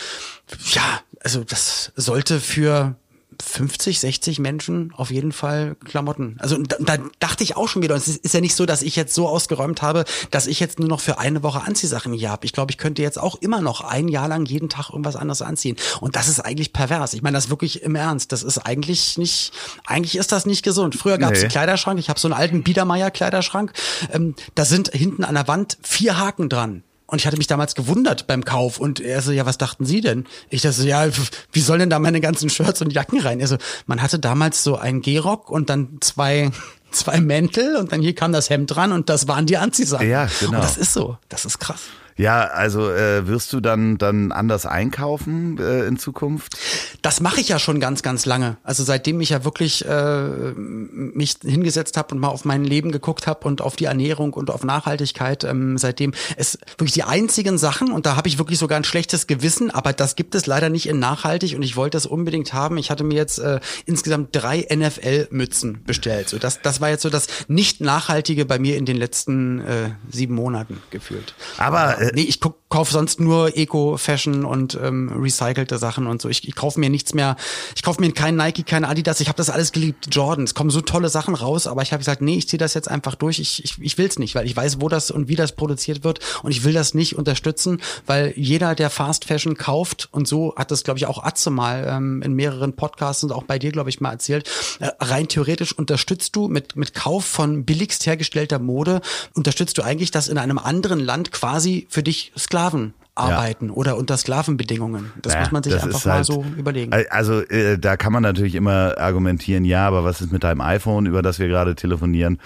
Speaker 2: ja, also das sollte für 50, 60 Menschen auf jeden Fall Klamotten. Also da, da dachte ich auch schon wieder, es ist, ist, ja nicht so, dass ich jetzt so ausgeräumt habe, dass ich jetzt nur noch für eine Woche Anziehsachen hier habe. Ich glaube, ich könnte jetzt auch immer noch ein Jahr lang jeden Tag irgendwas anderes anziehen. Und das ist eigentlich pervers. Ich meine das wirklich im Ernst. Das ist eigentlich nicht, eigentlich ist das nicht gesund. Früher gab es nee. einen Kleiderschrank, ich habe so einen alten Biedermeier-Kleiderschrank. Ähm, da sind hinten an der Wand vier Haken dran. Und ich hatte mich damals gewundert beim Kauf. Und er so, ja, was dachten Sie denn? Ich dachte so, ja, wie sollen denn da meine ganzen Shirts und Jacken rein? Also, man hatte damals so einen Gehrock und dann zwei, zwei Mäntel und dann hier kam das Hemd dran und das waren die Anziehsachen.
Speaker 1: Ja, genau.
Speaker 2: Und das ist so. Das ist krass.
Speaker 1: Ja, also äh, wirst du dann dann anders einkaufen äh, in Zukunft?
Speaker 2: Das mache ich ja schon ganz ganz lange. Also seitdem ich ja wirklich äh, mich hingesetzt habe und mal auf mein Leben geguckt habe und auf die Ernährung und auf Nachhaltigkeit, ähm, seitdem es wirklich die einzigen Sachen und da habe ich wirklich sogar ein schlechtes Gewissen, aber das gibt es leider nicht in nachhaltig und ich wollte das unbedingt haben. Ich hatte mir jetzt äh, insgesamt drei NFL-Mützen bestellt. So das das war jetzt so das nicht nachhaltige bei mir in den letzten äh, sieben Monaten gefühlt.
Speaker 1: Aber äh,
Speaker 2: nee, ich kaufe sonst nur Eco-Fashion und ähm, recycelte Sachen und so. Ich, ich kaufe mir nichts mehr. Ich kaufe mir keinen Nike, keinen Adidas. Ich habe das alles geliebt. Jordan. Es kommen so tolle Sachen raus, aber ich habe gesagt, nee, ich ziehe das jetzt einfach durch. Ich, ich, ich will es nicht, weil ich weiß, wo das und wie das produziert wird und ich will das nicht unterstützen, weil jeder, der Fast Fashion kauft und so hat das, glaube ich, auch Atze mal ähm, in mehreren Podcasts und auch bei dir, glaube ich, mal erzählt. Äh, rein theoretisch unterstützt du mit mit Kauf von billigst hergestellter Mode unterstützt du eigentlich, dass in einem anderen Land quasi für dich Sklaven arbeiten ja. oder unter Sklavenbedingungen. Das ja, muss man sich einfach mal halt, so überlegen.
Speaker 1: Also äh, da kann man natürlich immer argumentieren, ja, aber was ist mit deinem iPhone, über das wir gerade telefonieren?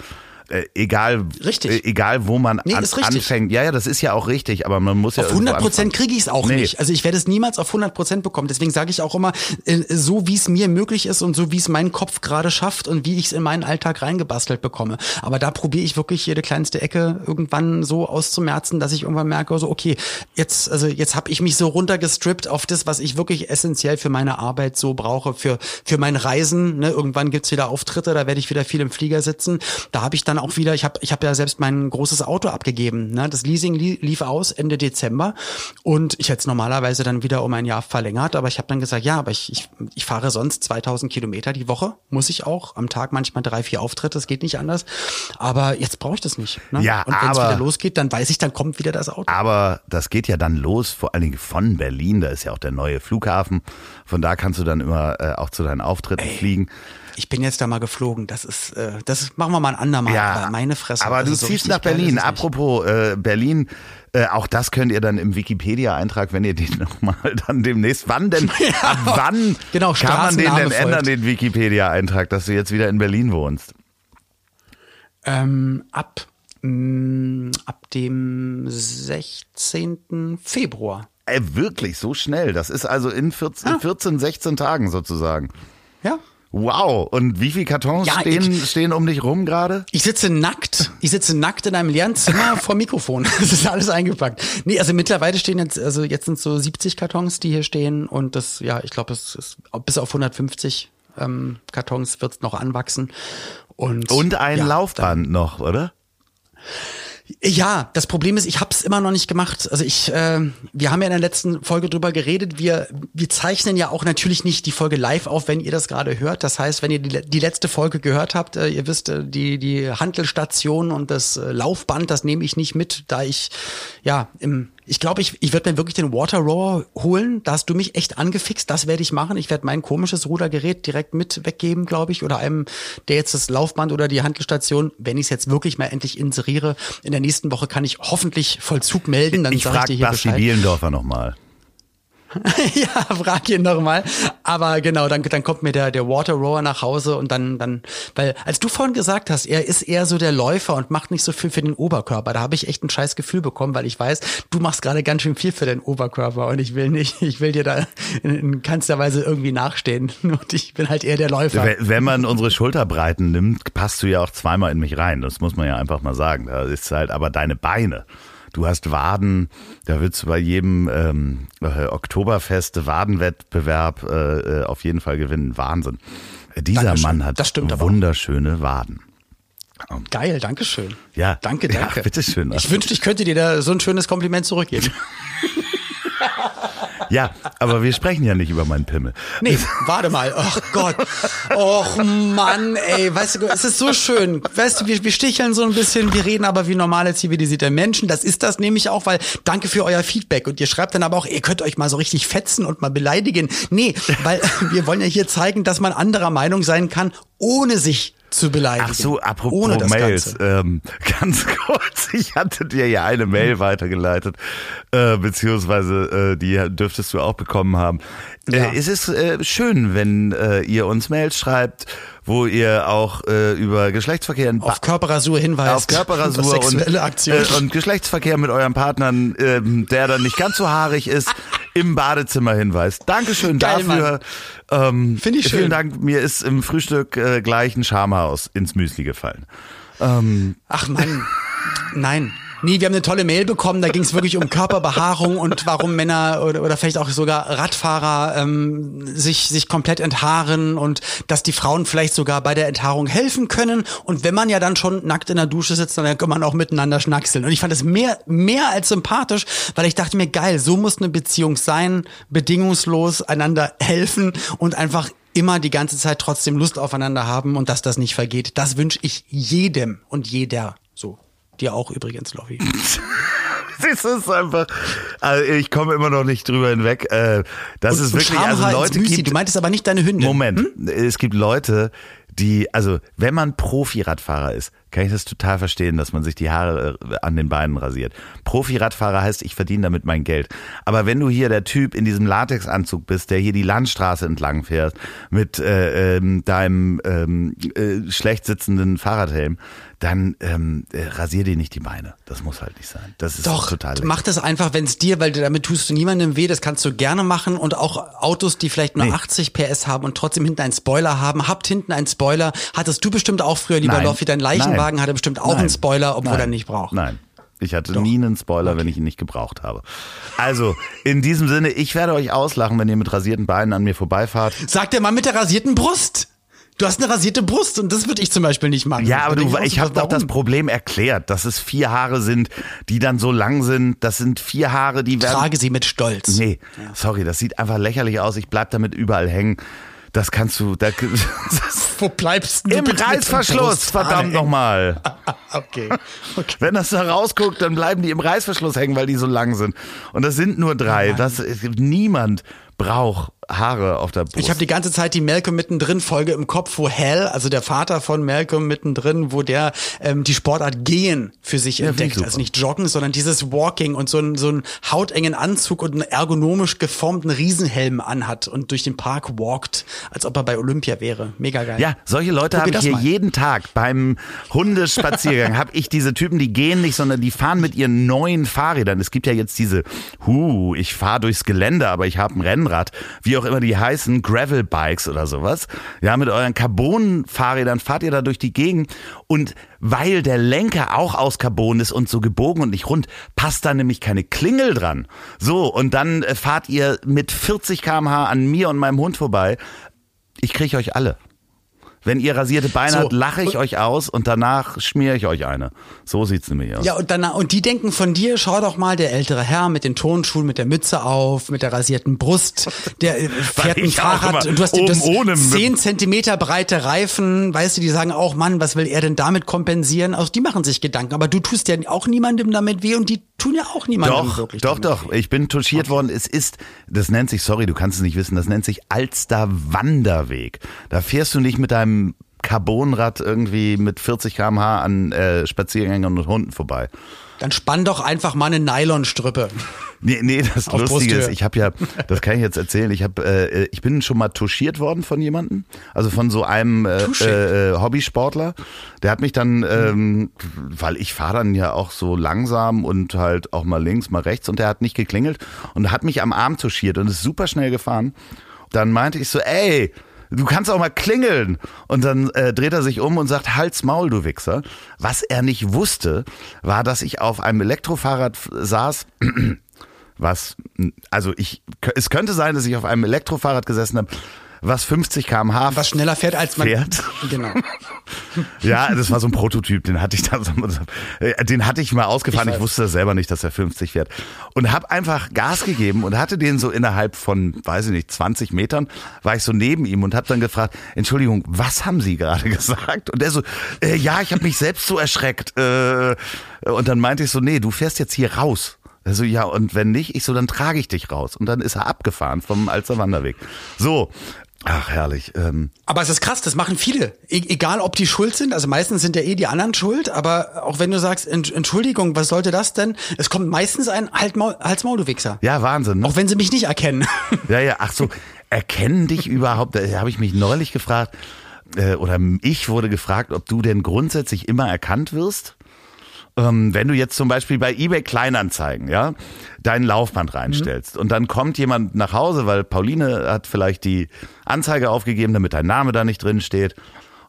Speaker 1: Äh, egal,
Speaker 2: Richtig.
Speaker 1: Äh, egal wo man
Speaker 2: Nee,
Speaker 1: an, anfängt. Ja, ja, das ist ja auch richtig, aber man muss ja
Speaker 2: Auf
Speaker 1: irgendwo
Speaker 2: 100 Prozent kriege ich es auch
Speaker 1: Nee.
Speaker 2: nicht. Also ich werde es niemals auf 100 Prozent bekommen. Deswegen sage ich auch immer, äh, so wie es mir möglich ist und so wie es mein Kopf gerade schafft und wie ich es in meinen Alltag reingebastelt bekomme. Aber da probiere ich wirklich jede kleinste Ecke irgendwann so auszumerzen, dass ich irgendwann merke, so okay, jetzt also jetzt habe ich mich so runtergestrippt auf das, was ich wirklich essentiell für meine Arbeit so brauche, für für mein Reisen. Ne? Irgendwann gibt's wieder Auftritte, da werde ich wieder viel im Flieger sitzen. Da habe ich dann auch wieder, ich habe ich habe ja selbst mein großes Auto abgegeben. Ne? Das Leasing li lief aus Ende Dezember und ich hätte es normalerweise dann wieder um ein Jahr verlängert, aber ich habe dann gesagt, ja, aber ich, ich, ich fahre sonst 2000 Kilometer die Woche, muss ich auch, am Tag manchmal drei, vier Auftritte, das geht nicht anders, aber jetzt brauche ich das nicht. Ne?
Speaker 1: Ja,
Speaker 2: und wenn es wieder losgeht, dann weiß ich, dann kommt wieder das Auto.
Speaker 1: Aber das geht ja dann los, vor allen Dingen von Berlin. Da ist ja auch der neue Flughafen. Von da kannst du dann immer äh, auch zu deinen Auftritten fliegen.
Speaker 2: Ich bin jetzt da mal geflogen, das ist, äh, das machen wir mal ein andermal,
Speaker 1: Ja,
Speaker 2: aber meine Fresse.
Speaker 1: Aber
Speaker 2: also
Speaker 1: du
Speaker 2: so
Speaker 1: ziehst
Speaker 2: richtig
Speaker 1: nach Berlin. Apropos äh, Berlin, äh, auch das könnt ihr dann im Wikipedia-Eintrag, wenn ihr den nochmal dann demnächst. Wann denn? Ab wann
Speaker 2: Genau,
Speaker 1: kann man den denn
Speaker 2: Straßenname
Speaker 1: ändern,
Speaker 2: folgt.
Speaker 1: den Wikipedia-Eintrag, dass du jetzt wieder in Berlin wohnst?
Speaker 2: Ähm, ab, mh, ab dem 16. Februar.
Speaker 1: Ey, wirklich, so schnell. Das ist also in 14,
Speaker 2: Ja.
Speaker 1: 14 16 Tagen sozusagen.
Speaker 2: Ja.
Speaker 1: Wow. Und wie viele Kartons
Speaker 2: Ja,
Speaker 1: stehen, stehen um dich rum gerade?
Speaker 2: Ich sitze nackt. Ich sitze nackt in einem leeren Zimmer vor Mikrofon. Das ist alles eingepackt. Nee, also mittlerweile stehen jetzt, also jetzt sind so 70 Kartons, die hier stehen und das, ja, ich glaube, es ist bis auf 150 ähm, Kartons wird es noch anwachsen. Und,
Speaker 1: Und ein
Speaker 2: ja,
Speaker 1: Laufband noch, oder?
Speaker 2: Ja, das Problem ist, ich habe es immer noch nicht gemacht. Also ich, äh, wir haben ja in der letzten Folge drüber geredet. Wir, wir zeichnen ja auch natürlich nicht die Folge live auf, wenn ihr das gerade hört. Das heißt, wenn ihr die, die letzte Folge gehört habt, äh, ihr wisst, äh, die die Handelstation und das äh, Laufband, das nehme ich nicht mit, da ich ja im ich glaube, ich, ich werde mir wirklich den Water Rower holen. Da hast du mich echt angefixt. Das werde ich machen. Ich werde mein komisches Rudergerät direkt mit weggeben, glaube ich. Oder einem, der jetzt das Laufband oder die Handelstation, wenn ich es jetzt wirklich mal endlich inseriere, in der nächsten Woche kann ich hoffentlich Vollzug melden. Dann
Speaker 1: ich frage Basti
Speaker 2: Bescheid.
Speaker 1: Bielendorfer nochmal.
Speaker 2: ja, frag ihn nochmal. Aber genau, dann, dann kommt mir der, der Water Rower nach Hause und dann, dann, weil, als du vorhin gesagt hast, er ist eher so der Läufer und macht nicht so viel für den Oberkörper, da habe ich echt ein scheiß Gefühl bekommen, weil ich weiß, du machst gerade ganz schön viel für den Oberkörper und ich will nicht, ich will dir da in, in keinster Weise irgendwie nachstehen. Und ich bin halt eher der Läufer.
Speaker 1: Wenn- man unsere Schulterbreiten nimmt, passt du ja auch zweimal in mich rein. Das muss man ja einfach mal sagen. Da ist halt aber deine Beine. Du hast Waden, da willst du bei jedem ähm, äh, Oktoberfest Wadenwettbewerb äh, äh, auf jeden Fall gewinnen. Wahnsinn. Äh, Dieser
Speaker 2: Dankeschön.
Speaker 1: Mann hat wunderschöne Waden.
Speaker 2: Geil, danke schön.
Speaker 1: Ja.
Speaker 2: Danke,
Speaker 1: Ja,
Speaker 2: danke.
Speaker 1: bitteschön.
Speaker 2: Ich wünschte, ich könnte dir da so ein schönes Kompliment zurückgeben.
Speaker 1: Ja, aber wir sprechen ja nicht über meinen Pimmel.
Speaker 2: Nee, warte mal. Ach Gott. Och Mann, ey. Weißt du, es ist so schön. Weißt du, wir, wir sticheln so ein bisschen, wir reden aber wie normale zivilisierte Menschen. Das ist das nämlich auch, weil danke für euer Feedback. Und ihr schreibt dann aber auch, ihr könnt euch mal so richtig fetzen und mal beleidigen. Nee, weil wir wollen ja hier zeigen, dass man anderer Meinung sein kann, ohne sich zu beleidigen.
Speaker 1: Ach so, apropos
Speaker 2: ohne das
Speaker 1: Mails. Ähm, ganz kurz, ich hatte dir ja eine Mail weitergeleitet, äh, beziehungsweise äh, die dürftest du auch bekommen haben.
Speaker 2: Ja.
Speaker 1: Äh, es ist äh, schön, wenn äh, ihr uns Mails schreibt, wo ihr auch äh, über Geschlechtsverkehr
Speaker 2: Auf Körperrasur hinweist.
Speaker 1: auf Körperrasur und, und Geschlechtsverkehr mit euren Partnern, ähm, der dann nicht ganz so haarig ist, im Badezimmer hinweist. Dankeschön
Speaker 2: Geil,
Speaker 1: dafür. Ähm,
Speaker 2: Finde ich schön.
Speaker 1: Vielen Dank. Mir ist im Frühstück äh, gleich ein Schamhaus ins Müsli gefallen.
Speaker 2: Ach Mann, nein. Nee, wir haben eine tolle Mail bekommen, da ging es wirklich um Körperbehaarung und warum Männer oder, oder vielleicht auch sogar Radfahrer ähm, sich, sich komplett enthaaren und dass die Frauen vielleicht sogar bei der Enthaarung helfen können. Und wenn man ja dann schon nackt in der Dusche sitzt, dann kann man auch miteinander schnackseln. Und ich fand es mehr, mehr als sympathisch, weil ich dachte mir, geil, so muss eine Beziehung sein, bedingungslos einander helfen und einfach immer die ganze Zeit trotzdem Lust aufeinander haben und dass das nicht vergeht. Das wünsche ich jedem und jeder so. Dir auch übrigens, Loffi.
Speaker 1: Es ist einfach, also ich komme immer noch nicht drüber hinweg. Äh, das ist
Speaker 2: Und
Speaker 1: wirklich, also Leute gibt,
Speaker 2: Du meintest aber nicht deine Hündin.
Speaker 1: Moment, es gibt Leute, die, also wenn man Profi-Radfahrer ist, kann ich das total verstehen, dass man sich die Haare äh, an den Beinen rasiert. Profi-Radfahrer heißt, ich verdiene damit mein Geld. Aber wenn du hier der Typ in diesem Latexanzug bist, der hier die Landstraße entlang fährt mit äh, ähm, deinem ähm, äh, schlecht sitzenden Fahrradhelm, dann ähm, äh, rasier dir nicht die Beine. Das muss halt nicht sein. Das ist
Speaker 2: Doch,
Speaker 1: total.
Speaker 2: mach das einfach, wenn es dir, weil damit tust du niemandem weh, das kannst du gerne machen und auch Autos, die vielleicht nur
Speaker 1: Nee.
Speaker 2: 80 PS haben und trotzdem hinten einen Spoiler haben, habt hinten einen Spoiler, hattest du bestimmt auch früher, lieber. Loffi, dein Leichenwagen
Speaker 1: Nein.
Speaker 2: hatte bestimmt auch
Speaker 1: Nein.
Speaker 2: einen Spoiler, obwohl
Speaker 1: Nein.
Speaker 2: er nicht braucht.
Speaker 1: Nein. Ich hatte nie einen Spoiler, wenn ich ihn nicht gebraucht habe. Also, in diesem Sinne, ich werde euch auslachen, wenn ihr mit rasierten Beinen an mir vorbeifahrt.
Speaker 2: Sagt der Mann mit der rasierten Brust. Du hast eine rasierte Brust und das würde ich zum Beispiel nicht machen.
Speaker 1: Ja, aber du,
Speaker 2: so,
Speaker 1: ich habe doch das? Problem erklärt, dass es vier Haare sind, die dann so lang sind. Das sind vier Haare, die werden.
Speaker 2: Trage sie mit Stolz.
Speaker 1: Nee, sorry, das sieht einfach lächerlich aus. Ich bleib damit überall hängen. Das kannst du. Da, das,
Speaker 2: Wo bleibst du
Speaker 1: Im Reißverschluss, verdammt nochmal.
Speaker 2: Okay. okay.
Speaker 1: Wenn das da rausguckt, dann bleiben die im Reißverschluss hängen, weil die so lang sind. Und das sind nur drei. Das, es gibt niemand braucht Haare auf der Brust.
Speaker 2: Ich habe die ganze Zeit die Malcolm mittendrin Folge im Kopf, wo Hal, also der Vater von Malcolm mittendrin, wo der ähm, die Sportart Gehen für sich
Speaker 1: Ja,
Speaker 2: entdeckt. Also nicht Joggen, sondern dieses Walking und so einen so einen hautengen Anzug und einen ergonomisch geformten Riesenhelm anhat und durch den Park walkt, als ob er bei Olympia wäre. Mega geil.
Speaker 1: Ja, solche Leute habe ich hier
Speaker 2: mal.
Speaker 1: jeden Tag beim Hundespaziergang. habe ich diese Typen, die gehen nicht, sondern die fahren mit ihren neuen Fahrrädern. Es gibt ja jetzt diese, hu, ich fahre durchs Gelände, aber ich habe ein Rennrad, wie auch immer die heißen, Gravel Bikes oder sowas. Ja, mit euren Carbon-Fahrrädern fahrt ihr da durch die Gegend und weil der Lenker auch aus Carbon ist und so gebogen und nicht rund, passt da nämlich keine Klingel dran. So, und dann äh, fahrt ihr mit 40 km/h an mir und meinem Hund vorbei. Ich kriege euch alle. Wenn ihr rasierte Beine
Speaker 2: So,
Speaker 1: habt, lache ich euch aus und danach schmiere ich euch eine. So sieht's nämlich aus.
Speaker 2: Ja, und danach, und die denken von dir, schau doch mal, der ältere Herr mit den Turnschuhen, mit der Mütze auf, mit der rasierten Brust, der äh, fährt ein
Speaker 1: auch
Speaker 2: Fahrrad und du hast, du hast
Speaker 1: ohne Mü-
Speaker 2: 10 Zentimeter breite Reifen, weißt du, die sagen auch, Mann, was will er denn damit kompensieren? Also die machen sich Gedanken, aber du tust ja auch niemandem damit weh und die tun ja auch niemandem
Speaker 1: Doch,
Speaker 2: wirklich
Speaker 1: doch,
Speaker 2: damit
Speaker 1: doch. Ich bin touchiert worden. Es ist, das nennt sich, sorry, du kannst es nicht wissen, das nennt sich Alster Wanderweg. Da fährst du nicht mit deinem Carbonrad irgendwie mit 40 km/h an äh, Spaziergängern und Hunden vorbei.
Speaker 2: Dann spann doch einfach mal eine Nylonstrippe.
Speaker 1: Nee, nee, das
Speaker 2: Auf
Speaker 1: Lustige ist,
Speaker 2: Brusthöhe.
Speaker 1: ich habe ja, das kann ich jetzt erzählen, ich habe, äh, ich bin schon mal touchiert worden von jemandem, also von so einem äh, äh, äh, Hobbysportler. Der hat mich dann, ähm, weil ich fahre dann ja auch so langsam und halt auch mal links, mal rechts und der hat nicht geklingelt und hat mich am Arm touchiert und ist super schnell gefahren. Dann meinte ich so, ey, Du kannst auch mal klingeln. Und dann äh, dreht er sich um und sagt, Halt's Maul, du Wichser. Was er nicht wusste, war, dass ich auf einem Elektrofahrrad saß, was, also ich, es könnte sein, dass ich auf einem Elektrofahrrad gesessen habe, was 50 km/h
Speaker 2: Was schneller fährt als man.
Speaker 1: fährt.
Speaker 2: Genau.
Speaker 1: Ja, das war so ein Prototyp, den hatte ich so- äh, den hatte ich mal ausgefahren.
Speaker 2: Ich
Speaker 1: Ich, wusste selber nicht, dass er 50 fährt und habe einfach Gas gegeben und hatte den so innerhalb von, weiß ich nicht, 20 Metern war ich so neben ihm und habe dann gefragt, Entschuldigung, was haben Sie gerade gesagt? Und er so, äh, ja, ich habe mich selbst so erschreckt. Äh, und dann meinte ich so, nee, du fährst jetzt hier raus. Er so, ja, und wenn nicht, ich so, dann trage ich dich raus. Und dann ist er abgefahren vom Alster Wanderweg. So. Ach, herrlich. Ähm,
Speaker 2: Aber es ist krass, das machen viele. E egal, ob die schuld sind, also meistens sind ja eh die anderen schuld, aber auch wenn du sagst, Ent Entschuldigung, was sollte das denn? Es kommt meistens ein halt Maul, Hals Maul, du Wichser.
Speaker 1: ja, Wahnsinn. Ne?
Speaker 2: Auch wenn sie mich nicht erkennen.
Speaker 1: Ja, ja, ach so, erkennen dich überhaupt, da habe ich mich neulich gefragt, äh, oder ich wurde gefragt, ob du denn grundsätzlich immer erkannt wirst. Ähm, wenn du jetzt zum Beispiel bei eBay Kleinanzeigen, ja, dein Laufband reinstellst und dann kommt jemand nach Hause, weil Pauline hat vielleicht die Anzeige aufgegeben, damit dein Name da nicht drin steht.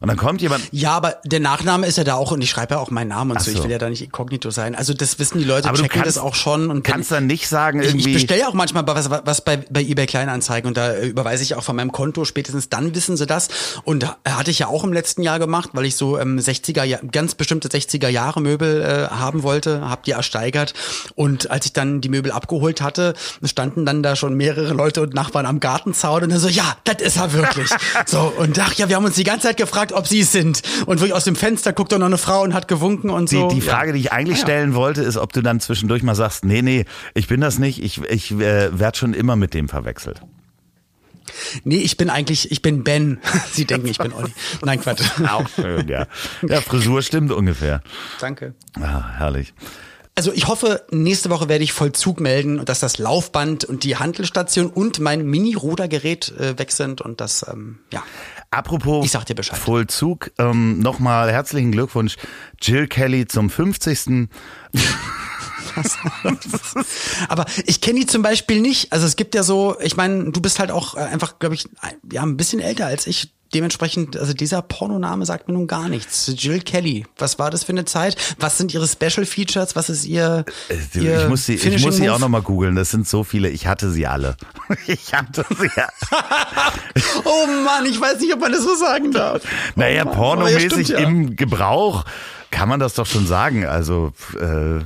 Speaker 1: Und dann kommt jemand,
Speaker 2: Ja, aber der Nachname ist ja da auch und ich schreibe ja auch meinen Namen und
Speaker 1: Ach
Speaker 2: so. Ich
Speaker 1: so.
Speaker 2: will ja da nicht inkognito sein. Also das wissen die Leute,
Speaker 1: aber du
Speaker 2: checken
Speaker 1: kannst
Speaker 2: das auch schon. Und
Speaker 1: kannst dann nicht sagen
Speaker 2: Ich,
Speaker 1: irgendwie.
Speaker 2: ich bestelle ja auch manchmal was, was bei, bei eBay Kleinanzeigen und da äh, überweise ich auch von meinem Konto. Spätestens dann wissen sie das. Und da- hatte ich ja auch im letzten Jahr gemacht, weil ich so ähm, 60er, Ja- ganz bestimmte 60er Jahre Möbel äh, haben wollte, habe die ersteigert. Und als ich dann die Möbel abgeholt hatte, standen dann da schon mehrere Leute und Nachbarn am Gartenzaun und dann so, ja, das ist er wirklich. so, und ach ja, wir haben uns die ganze Zeit gefragt, ob sie es sind. Und wirklich aus dem Fenster guckt doch noch eine Frau und hat gewunken und
Speaker 1: Die,
Speaker 2: so.
Speaker 1: die Frage, die ich eigentlich
Speaker 2: Ah, ja.
Speaker 1: stellen wollte, ist, ob du dann zwischendurch mal sagst, nee, nee, ich bin das nicht, ich, ich äh, werde schon immer mit dem verwechselt.
Speaker 2: Nee, ich bin eigentlich, ich bin Ben. Sie denken, ich bin Olli. Nein, Quatsch.
Speaker 1: Auch schön, ja. Ja, Frisur stimmt ungefähr.
Speaker 2: Danke.
Speaker 1: Ah, herrlich.
Speaker 2: Also ich hoffe, nächste Woche werde ich Vollzug melden und dass das Laufband und die Handelstation und mein Mini-Rudergerät äh, weg sind und das, ähm, ja.
Speaker 1: Apropos
Speaker 2: Ich sag dir Bescheid.
Speaker 1: Vollzug, ähm, nochmal herzlichen Glückwunsch Jill Kelly zum 50.
Speaker 2: Aber ich kenne die zum Beispiel nicht. Also es gibt ja so, ich meine, du bist halt auch äh, einfach, glaube ich, ja, ein bisschen älter als ich. Dementsprechend, also dieser Pornoname sagt mir nun gar nichts. Jill Kelly, was war das für eine Zeit? Was sind ihre Special Features? Was ist ihr,
Speaker 1: Äh,
Speaker 2: ihr
Speaker 1: Ich muss sie, ich muss sie auch nochmal googeln. Das sind so viele. Ich hatte sie alle. Ich hatte sie alle.
Speaker 2: Oh Mann, ich weiß nicht, ob man das so sagen darf.
Speaker 1: Naja,
Speaker 2: Oh
Speaker 1: pornomäßig
Speaker 2: aber ja, ja.
Speaker 1: im Gebrauch kann man das doch schon sagen. Also, äh,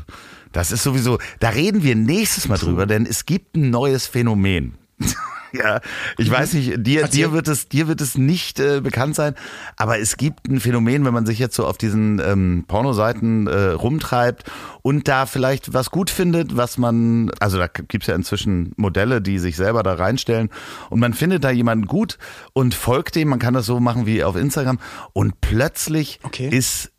Speaker 1: das ist sowieso, da reden wir nächstes Mal drüber, denn es gibt ein neues Phänomen. ja, ich weiß nicht, dir,
Speaker 2: Erzähl.
Speaker 1: dir wird es, dir wird es nicht äh, bekannt sein, aber es gibt ein Phänomen, wenn man sich jetzt so auf diesen ähm, Pornoseiten äh, rumtreibt und da vielleicht was gut findet, was man, also da gibt's ja inzwischen Modelle, die sich selber da reinstellen und man findet da jemanden gut und folgt dem, man kann das so machen wie auf Instagram und plötzlich
Speaker 2: Okay.
Speaker 1: ist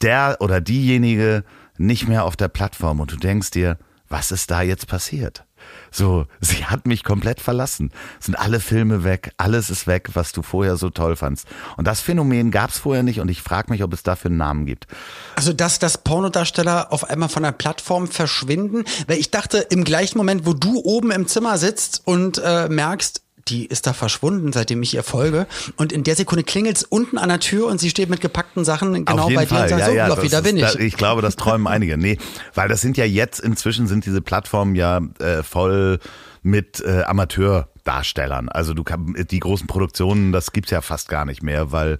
Speaker 1: der oder diejenige nicht mehr auf der Plattform und du denkst dir, was ist da jetzt passiert? So, sie hat mich komplett verlassen. Sind alle Filme weg, alles ist weg, was du vorher so toll fandst. Und das Phänomen gab es vorher nicht und ich frage mich, ob es dafür einen Namen gibt.
Speaker 2: Also, dass das Pornodarsteller auf einmal von der Plattform verschwinden, weil ich dachte, im gleichen Moment, wo du oben im Zimmer sitzt und äh, merkst, die ist da verschwunden, seitdem ich ihr folge. Und in der Sekunde klingelt's unten an der Tür und sie steht mit gepackten Sachen genau bei dir
Speaker 1: Fall.
Speaker 2: und sagt,
Speaker 1: ja,
Speaker 2: so,
Speaker 1: ja,
Speaker 2: Loffi, da bin ich.
Speaker 1: Da, ich glaube, das träumen einige. Nee, weil das sind ja jetzt, inzwischen sind diese Plattformen ja äh, voll mit äh, Amateurdarstellern. Also du kann, die großen Produktionen, das gibt's ja fast gar nicht mehr, weil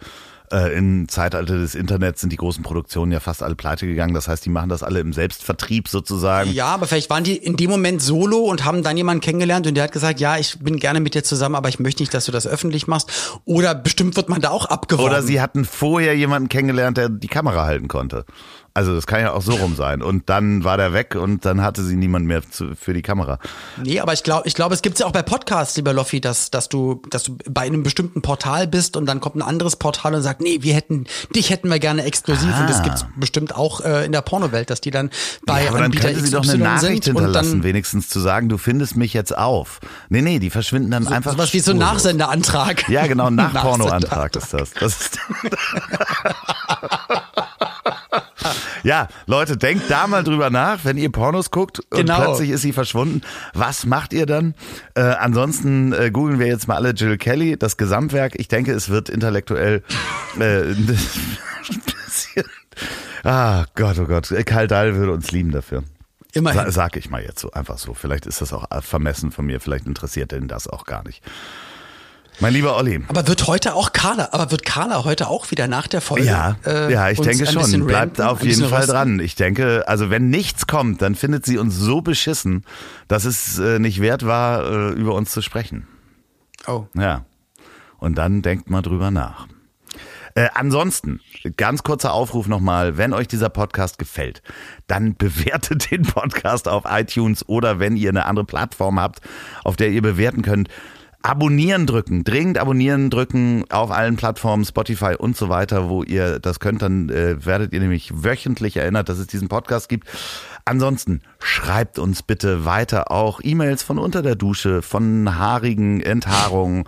Speaker 1: äh, im Zeitalter des Internets sind die großen Produktionen ja fast alle pleite gegangen. Das heißt, die machen das alle im Selbstvertrieb sozusagen.
Speaker 2: Ja, aber vielleicht waren die in dem Moment solo und haben dann jemanden kennengelernt und der hat gesagt, ja, ich bin gerne mit dir zusammen, aber ich möchte nicht, dass du das öffentlich machst. Oder bestimmt wird man da auch abgeworben.
Speaker 1: Oder sie hatten vorher jemanden kennengelernt, der die Kamera halten konnte. Also das kann ja auch so rum sein. Und dann war der weg und dann hatte sie niemand mehr zu, für die Kamera.
Speaker 2: Nee, aber ich glaube, ich glaube, es gibt's ja auch bei Podcasts, lieber Loffi, dass, dass du, dass du bei einem bestimmten Portal bist und dann kommt ein anderes Portal und sagt, nee, wir hätten, dich hätten wir gerne exklusiv und das
Speaker 1: Ah.
Speaker 2: gibt's bestimmt auch äh, in der Pornowelt, dass die dann bei
Speaker 1: ja, aber dann
Speaker 2: Anbieter
Speaker 1: könnte sie doch eine
Speaker 2: XY
Speaker 1: Nachricht hinterlassen,
Speaker 2: dann
Speaker 1: wenigstens zu sagen, du findest mich jetzt auf. Nee, nee, die verschwinden dann einfach.
Speaker 2: sowas wie so ein. Nachsendeantrag.
Speaker 1: Ja, genau. Nachpornoantrag ist das. das ist ja, Leute, denkt da mal drüber nach, wenn ihr Pornos guckt und
Speaker 2: Genau.
Speaker 1: plötzlich ist sie verschwunden. Was macht ihr dann? Äh, ansonsten äh, googeln wir jetzt mal alle Jill Kelly, das Gesamtwerk. Ich denke, es wird intellektuell äh, ein bisschen. Ah, Gott, oh Gott. Karl Dahl würde uns lieben dafür.
Speaker 2: Immerhin.
Speaker 1: Sa sag ich mal jetzt so, einfach so. Vielleicht ist das auch vermessen von mir, vielleicht interessiert den das auch gar nicht. Mein lieber Olli.
Speaker 2: Aber wird heute auch Carla, aber wird Carla heute auch wieder nach der Folge?
Speaker 1: Ja,
Speaker 2: äh,
Speaker 1: ja, ich denke schon. Bleibt auf jeden Fall dran. Ich denke, also wenn nichts kommt, dann findet sie uns so beschissen, dass es äh, nicht wert war, äh, über uns zu sprechen.
Speaker 2: Oh.
Speaker 1: Ja. Und dann denkt mal drüber nach. Äh, ansonsten, ganz kurzer Aufruf nochmal, wenn euch dieser Podcast gefällt, dann bewertet den Podcast auf iTunes oder wenn ihr eine andere Plattform habt, auf der ihr bewerten könnt, abonnieren drücken, dringend abonnieren drücken auf allen Plattformen, Spotify und so weiter, wo ihr das könnt, dann äh, werdet ihr nämlich wöchentlich erinnert, dass es diesen Podcast gibt. Ansonsten schreibt uns bitte weiter auch E-Mails von unter der Dusche, von haarigen Enthaarungen.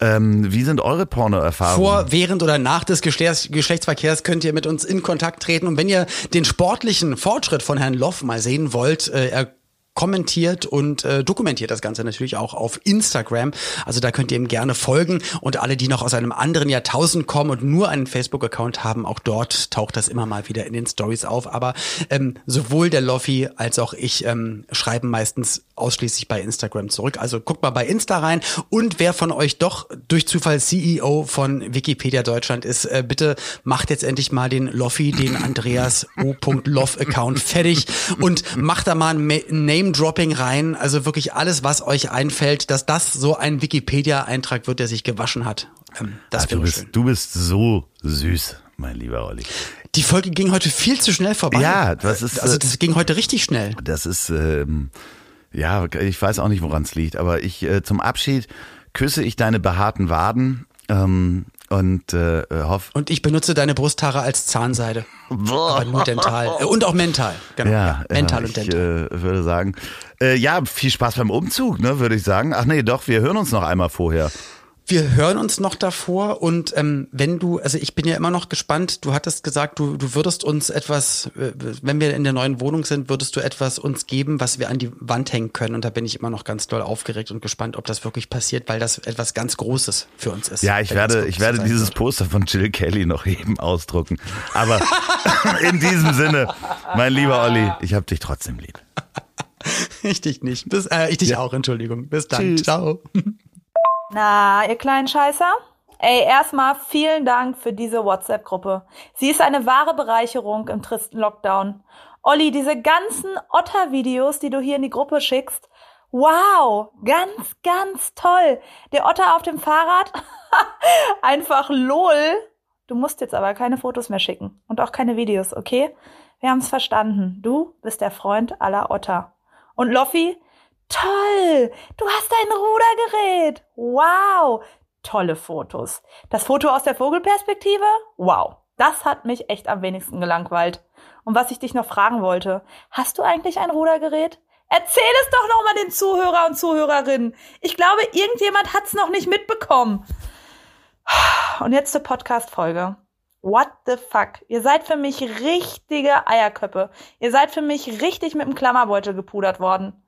Speaker 1: Ähm, wie sind eure Pornoerfahrungen?
Speaker 2: Vor, während oder nach des Geschlechts, Geschlechtsverkehrs könnt ihr mit uns in Kontakt treten. Und wenn ihr den sportlichen Fortschritt von Herrn Loff mal sehen wollt, äh, er kommentiert und äh, dokumentiert das Ganze natürlich auch auf Instagram. Also da könnt ihr ihm gerne folgen. Und alle, die noch aus einem anderen Jahrtausend kommen und nur einen Facebook-Account haben, auch dort taucht das immer mal wieder in den Stories auf. Aber ähm, sowohl der Loffi als auch ich ähm, schreiben meistens ausschließlich bei Instagram zurück. Also guckt mal bei Insta rein. Und wer von euch doch durch Zufall CEO von Wikipedia Deutschland ist, äh, bitte macht jetzt endlich mal den Loffi, den Andreas O.Loff Account fertig und macht da mal ein Name-Dropping rein. Also wirklich alles, was euch einfällt, dass das so ein Wikipedia-Eintrag wird, der sich gewaschen hat. Ähm, das
Speaker 1: Ah, du, bist,
Speaker 2: schön.
Speaker 1: du bist so süß, mein lieber Olli.
Speaker 2: Die Folge ging heute viel zu schnell vorbei.
Speaker 1: Ja, das ist,
Speaker 2: Also
Speaker 1: äh,
Speaker 2: das ging heute richtig schnell.
Speaker 1: Das ist, ähm, ja, ich weiß auch nicht, woran es liegt, aber ich äh, zum Abschied küsse ich deine behaarten Waden ähm, und äh, hoff.
Speaker 2: Und ich benutze deine Brusthaare als Zahnseide. Aber nur dental. Äh, und auch mental. Genau.
Speaker 1: Ja,
Speaker 2: mental
Speaker 1: ja,
Speaker 2: und
Speaker 1: ich
Speaker 2: dental.
Speaker 1: äh, würde sagen, äh, ja, viel Spaß beim Umzug, ne, würde ich sagen. Ach nee, doch, wir hören uns noch einmal vorher.
Speaker 2: Wir hören uns noch davor und ähm, wenn du, also ich bin ja immer noch gespannt, du hattest gesagt, du, du würdest uns etwas, äh, wenn wir in der neuen Wohnung sind, würdest du etwas uns geben, was wir an die Wand hängen können. Und da bin ich immer noch ganz doll aufgeregt und gespannt, ob das wirklich passiert, weil das etwas ganz Großes für uns ist.
Speaker 1: Ja, ich werde, ich werde dieses
Speaker 2: wird.
Speaker 1: Poster von Jill Kelly noch eben ausdrucken. Aber in diesem Sinne, mein lieber Olli, ich hab dich trotzdem lieb.
Speaker 2: Ich dich nicht. Bis, äh, ich dich auch, Entschuldigung. Bis dann.
Speaker 1: Tschüss.
Speaker 2: Ciao.
Speaker 3: Na, ihr kleinen Scheißer? Ey, erstmal vielen Dank für diese WhatsApp-Gruppe. Sie ist eine wahre Bereicherung im tristen Lockdown. Olli, diese ganzen Otter-Videos, die du hier in die Gruppe schickst, wow, ganz, ganz toll. Der Otter auf dem Fahrrad, einfach lol. Du musst jetzt aber keine Fotos mehr schicken und auch keine Videos, okay? Wir haben's verstanden. Du bist der Freund aller Otter. Und Loffi, Toll! Du hast ein Rudergerät! Wow! Tolle Fotos. Das Foto aus der Vogelperspektive? Wow! Das hat mich echt am wenigsten gelangweilt. Und was ich dich noch fragen wollte, hast du eigentlich ein Rudergerät? Erzähl es doch noch mal den Zuhörer und Zuhörerinnen. Ich glaube, irgendjemand hat's noch nicht mitbekommen. Und jetzt zur Podcast-Folge. What the fuck? Ihr seid für mich richtige Eierköppe. Ihr seid für mich richtig mit dem Klammerbeutel gepudert worden.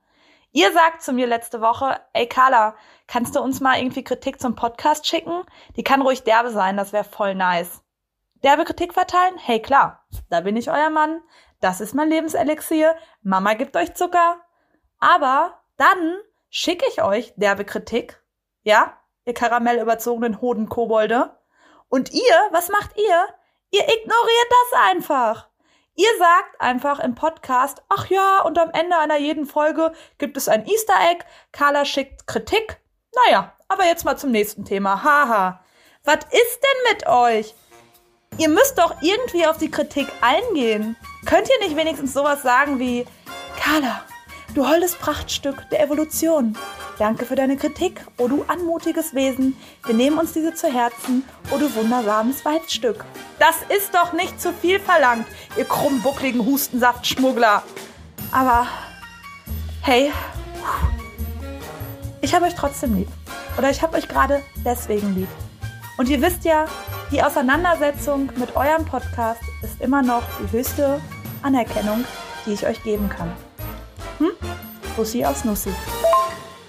Speaker 3: Ihr sagt zu mir letzte Woche, ey Carla, kannst du uns mal irgendwie Kritik zum Podcast schicken? Die kann ruhig derbe sein, das wäre voll nice. Derbe Kritik verteilen? Hey klar, da bin ich euer Mann. Das ist mein Lebenselixier. Mama gibt euch Zucker. Aber dann schicke ich euch derbe Kritik. Ja, ihr karamellüberzogenen Hodenkobolde. Und ihr, was macht ihr? Ihr ignoriert das einfach. Ihr sagt einfach im Podcast, ach ja, und am Ende einer jeden Folge gibt es ein Easter Egg. Carla schickt Kritik. Naja, aber jetzt mal zum nächsten Thema. Haha. Was ist denn mit euch? Ihr müsst doch irgendwie auf die Kritik eingehen. Könnt ihr nicht wenigstens sowas sagen wie, Carla, du holdes Prachtstück der Evolution. Danke für deine Kritik, oh du anmutiges Wesen. Wir nehmen uns diese zu Herzen, oh du wundersames Weibstück. Das ist doch nicht zu viel verlangt, ihr krummbuckligen Hustensaftschmuggler. Aber, hey, ich habe euch trotzdem lieb. Oder ich habe euch gerade deswegen lieb. Und ihr wisst ja, die Auseinandersetzung mit eurem Podcast ist immer noch die höchste Anerkennung, die ich euch geben kann. Hm? Bussi aus Nussi.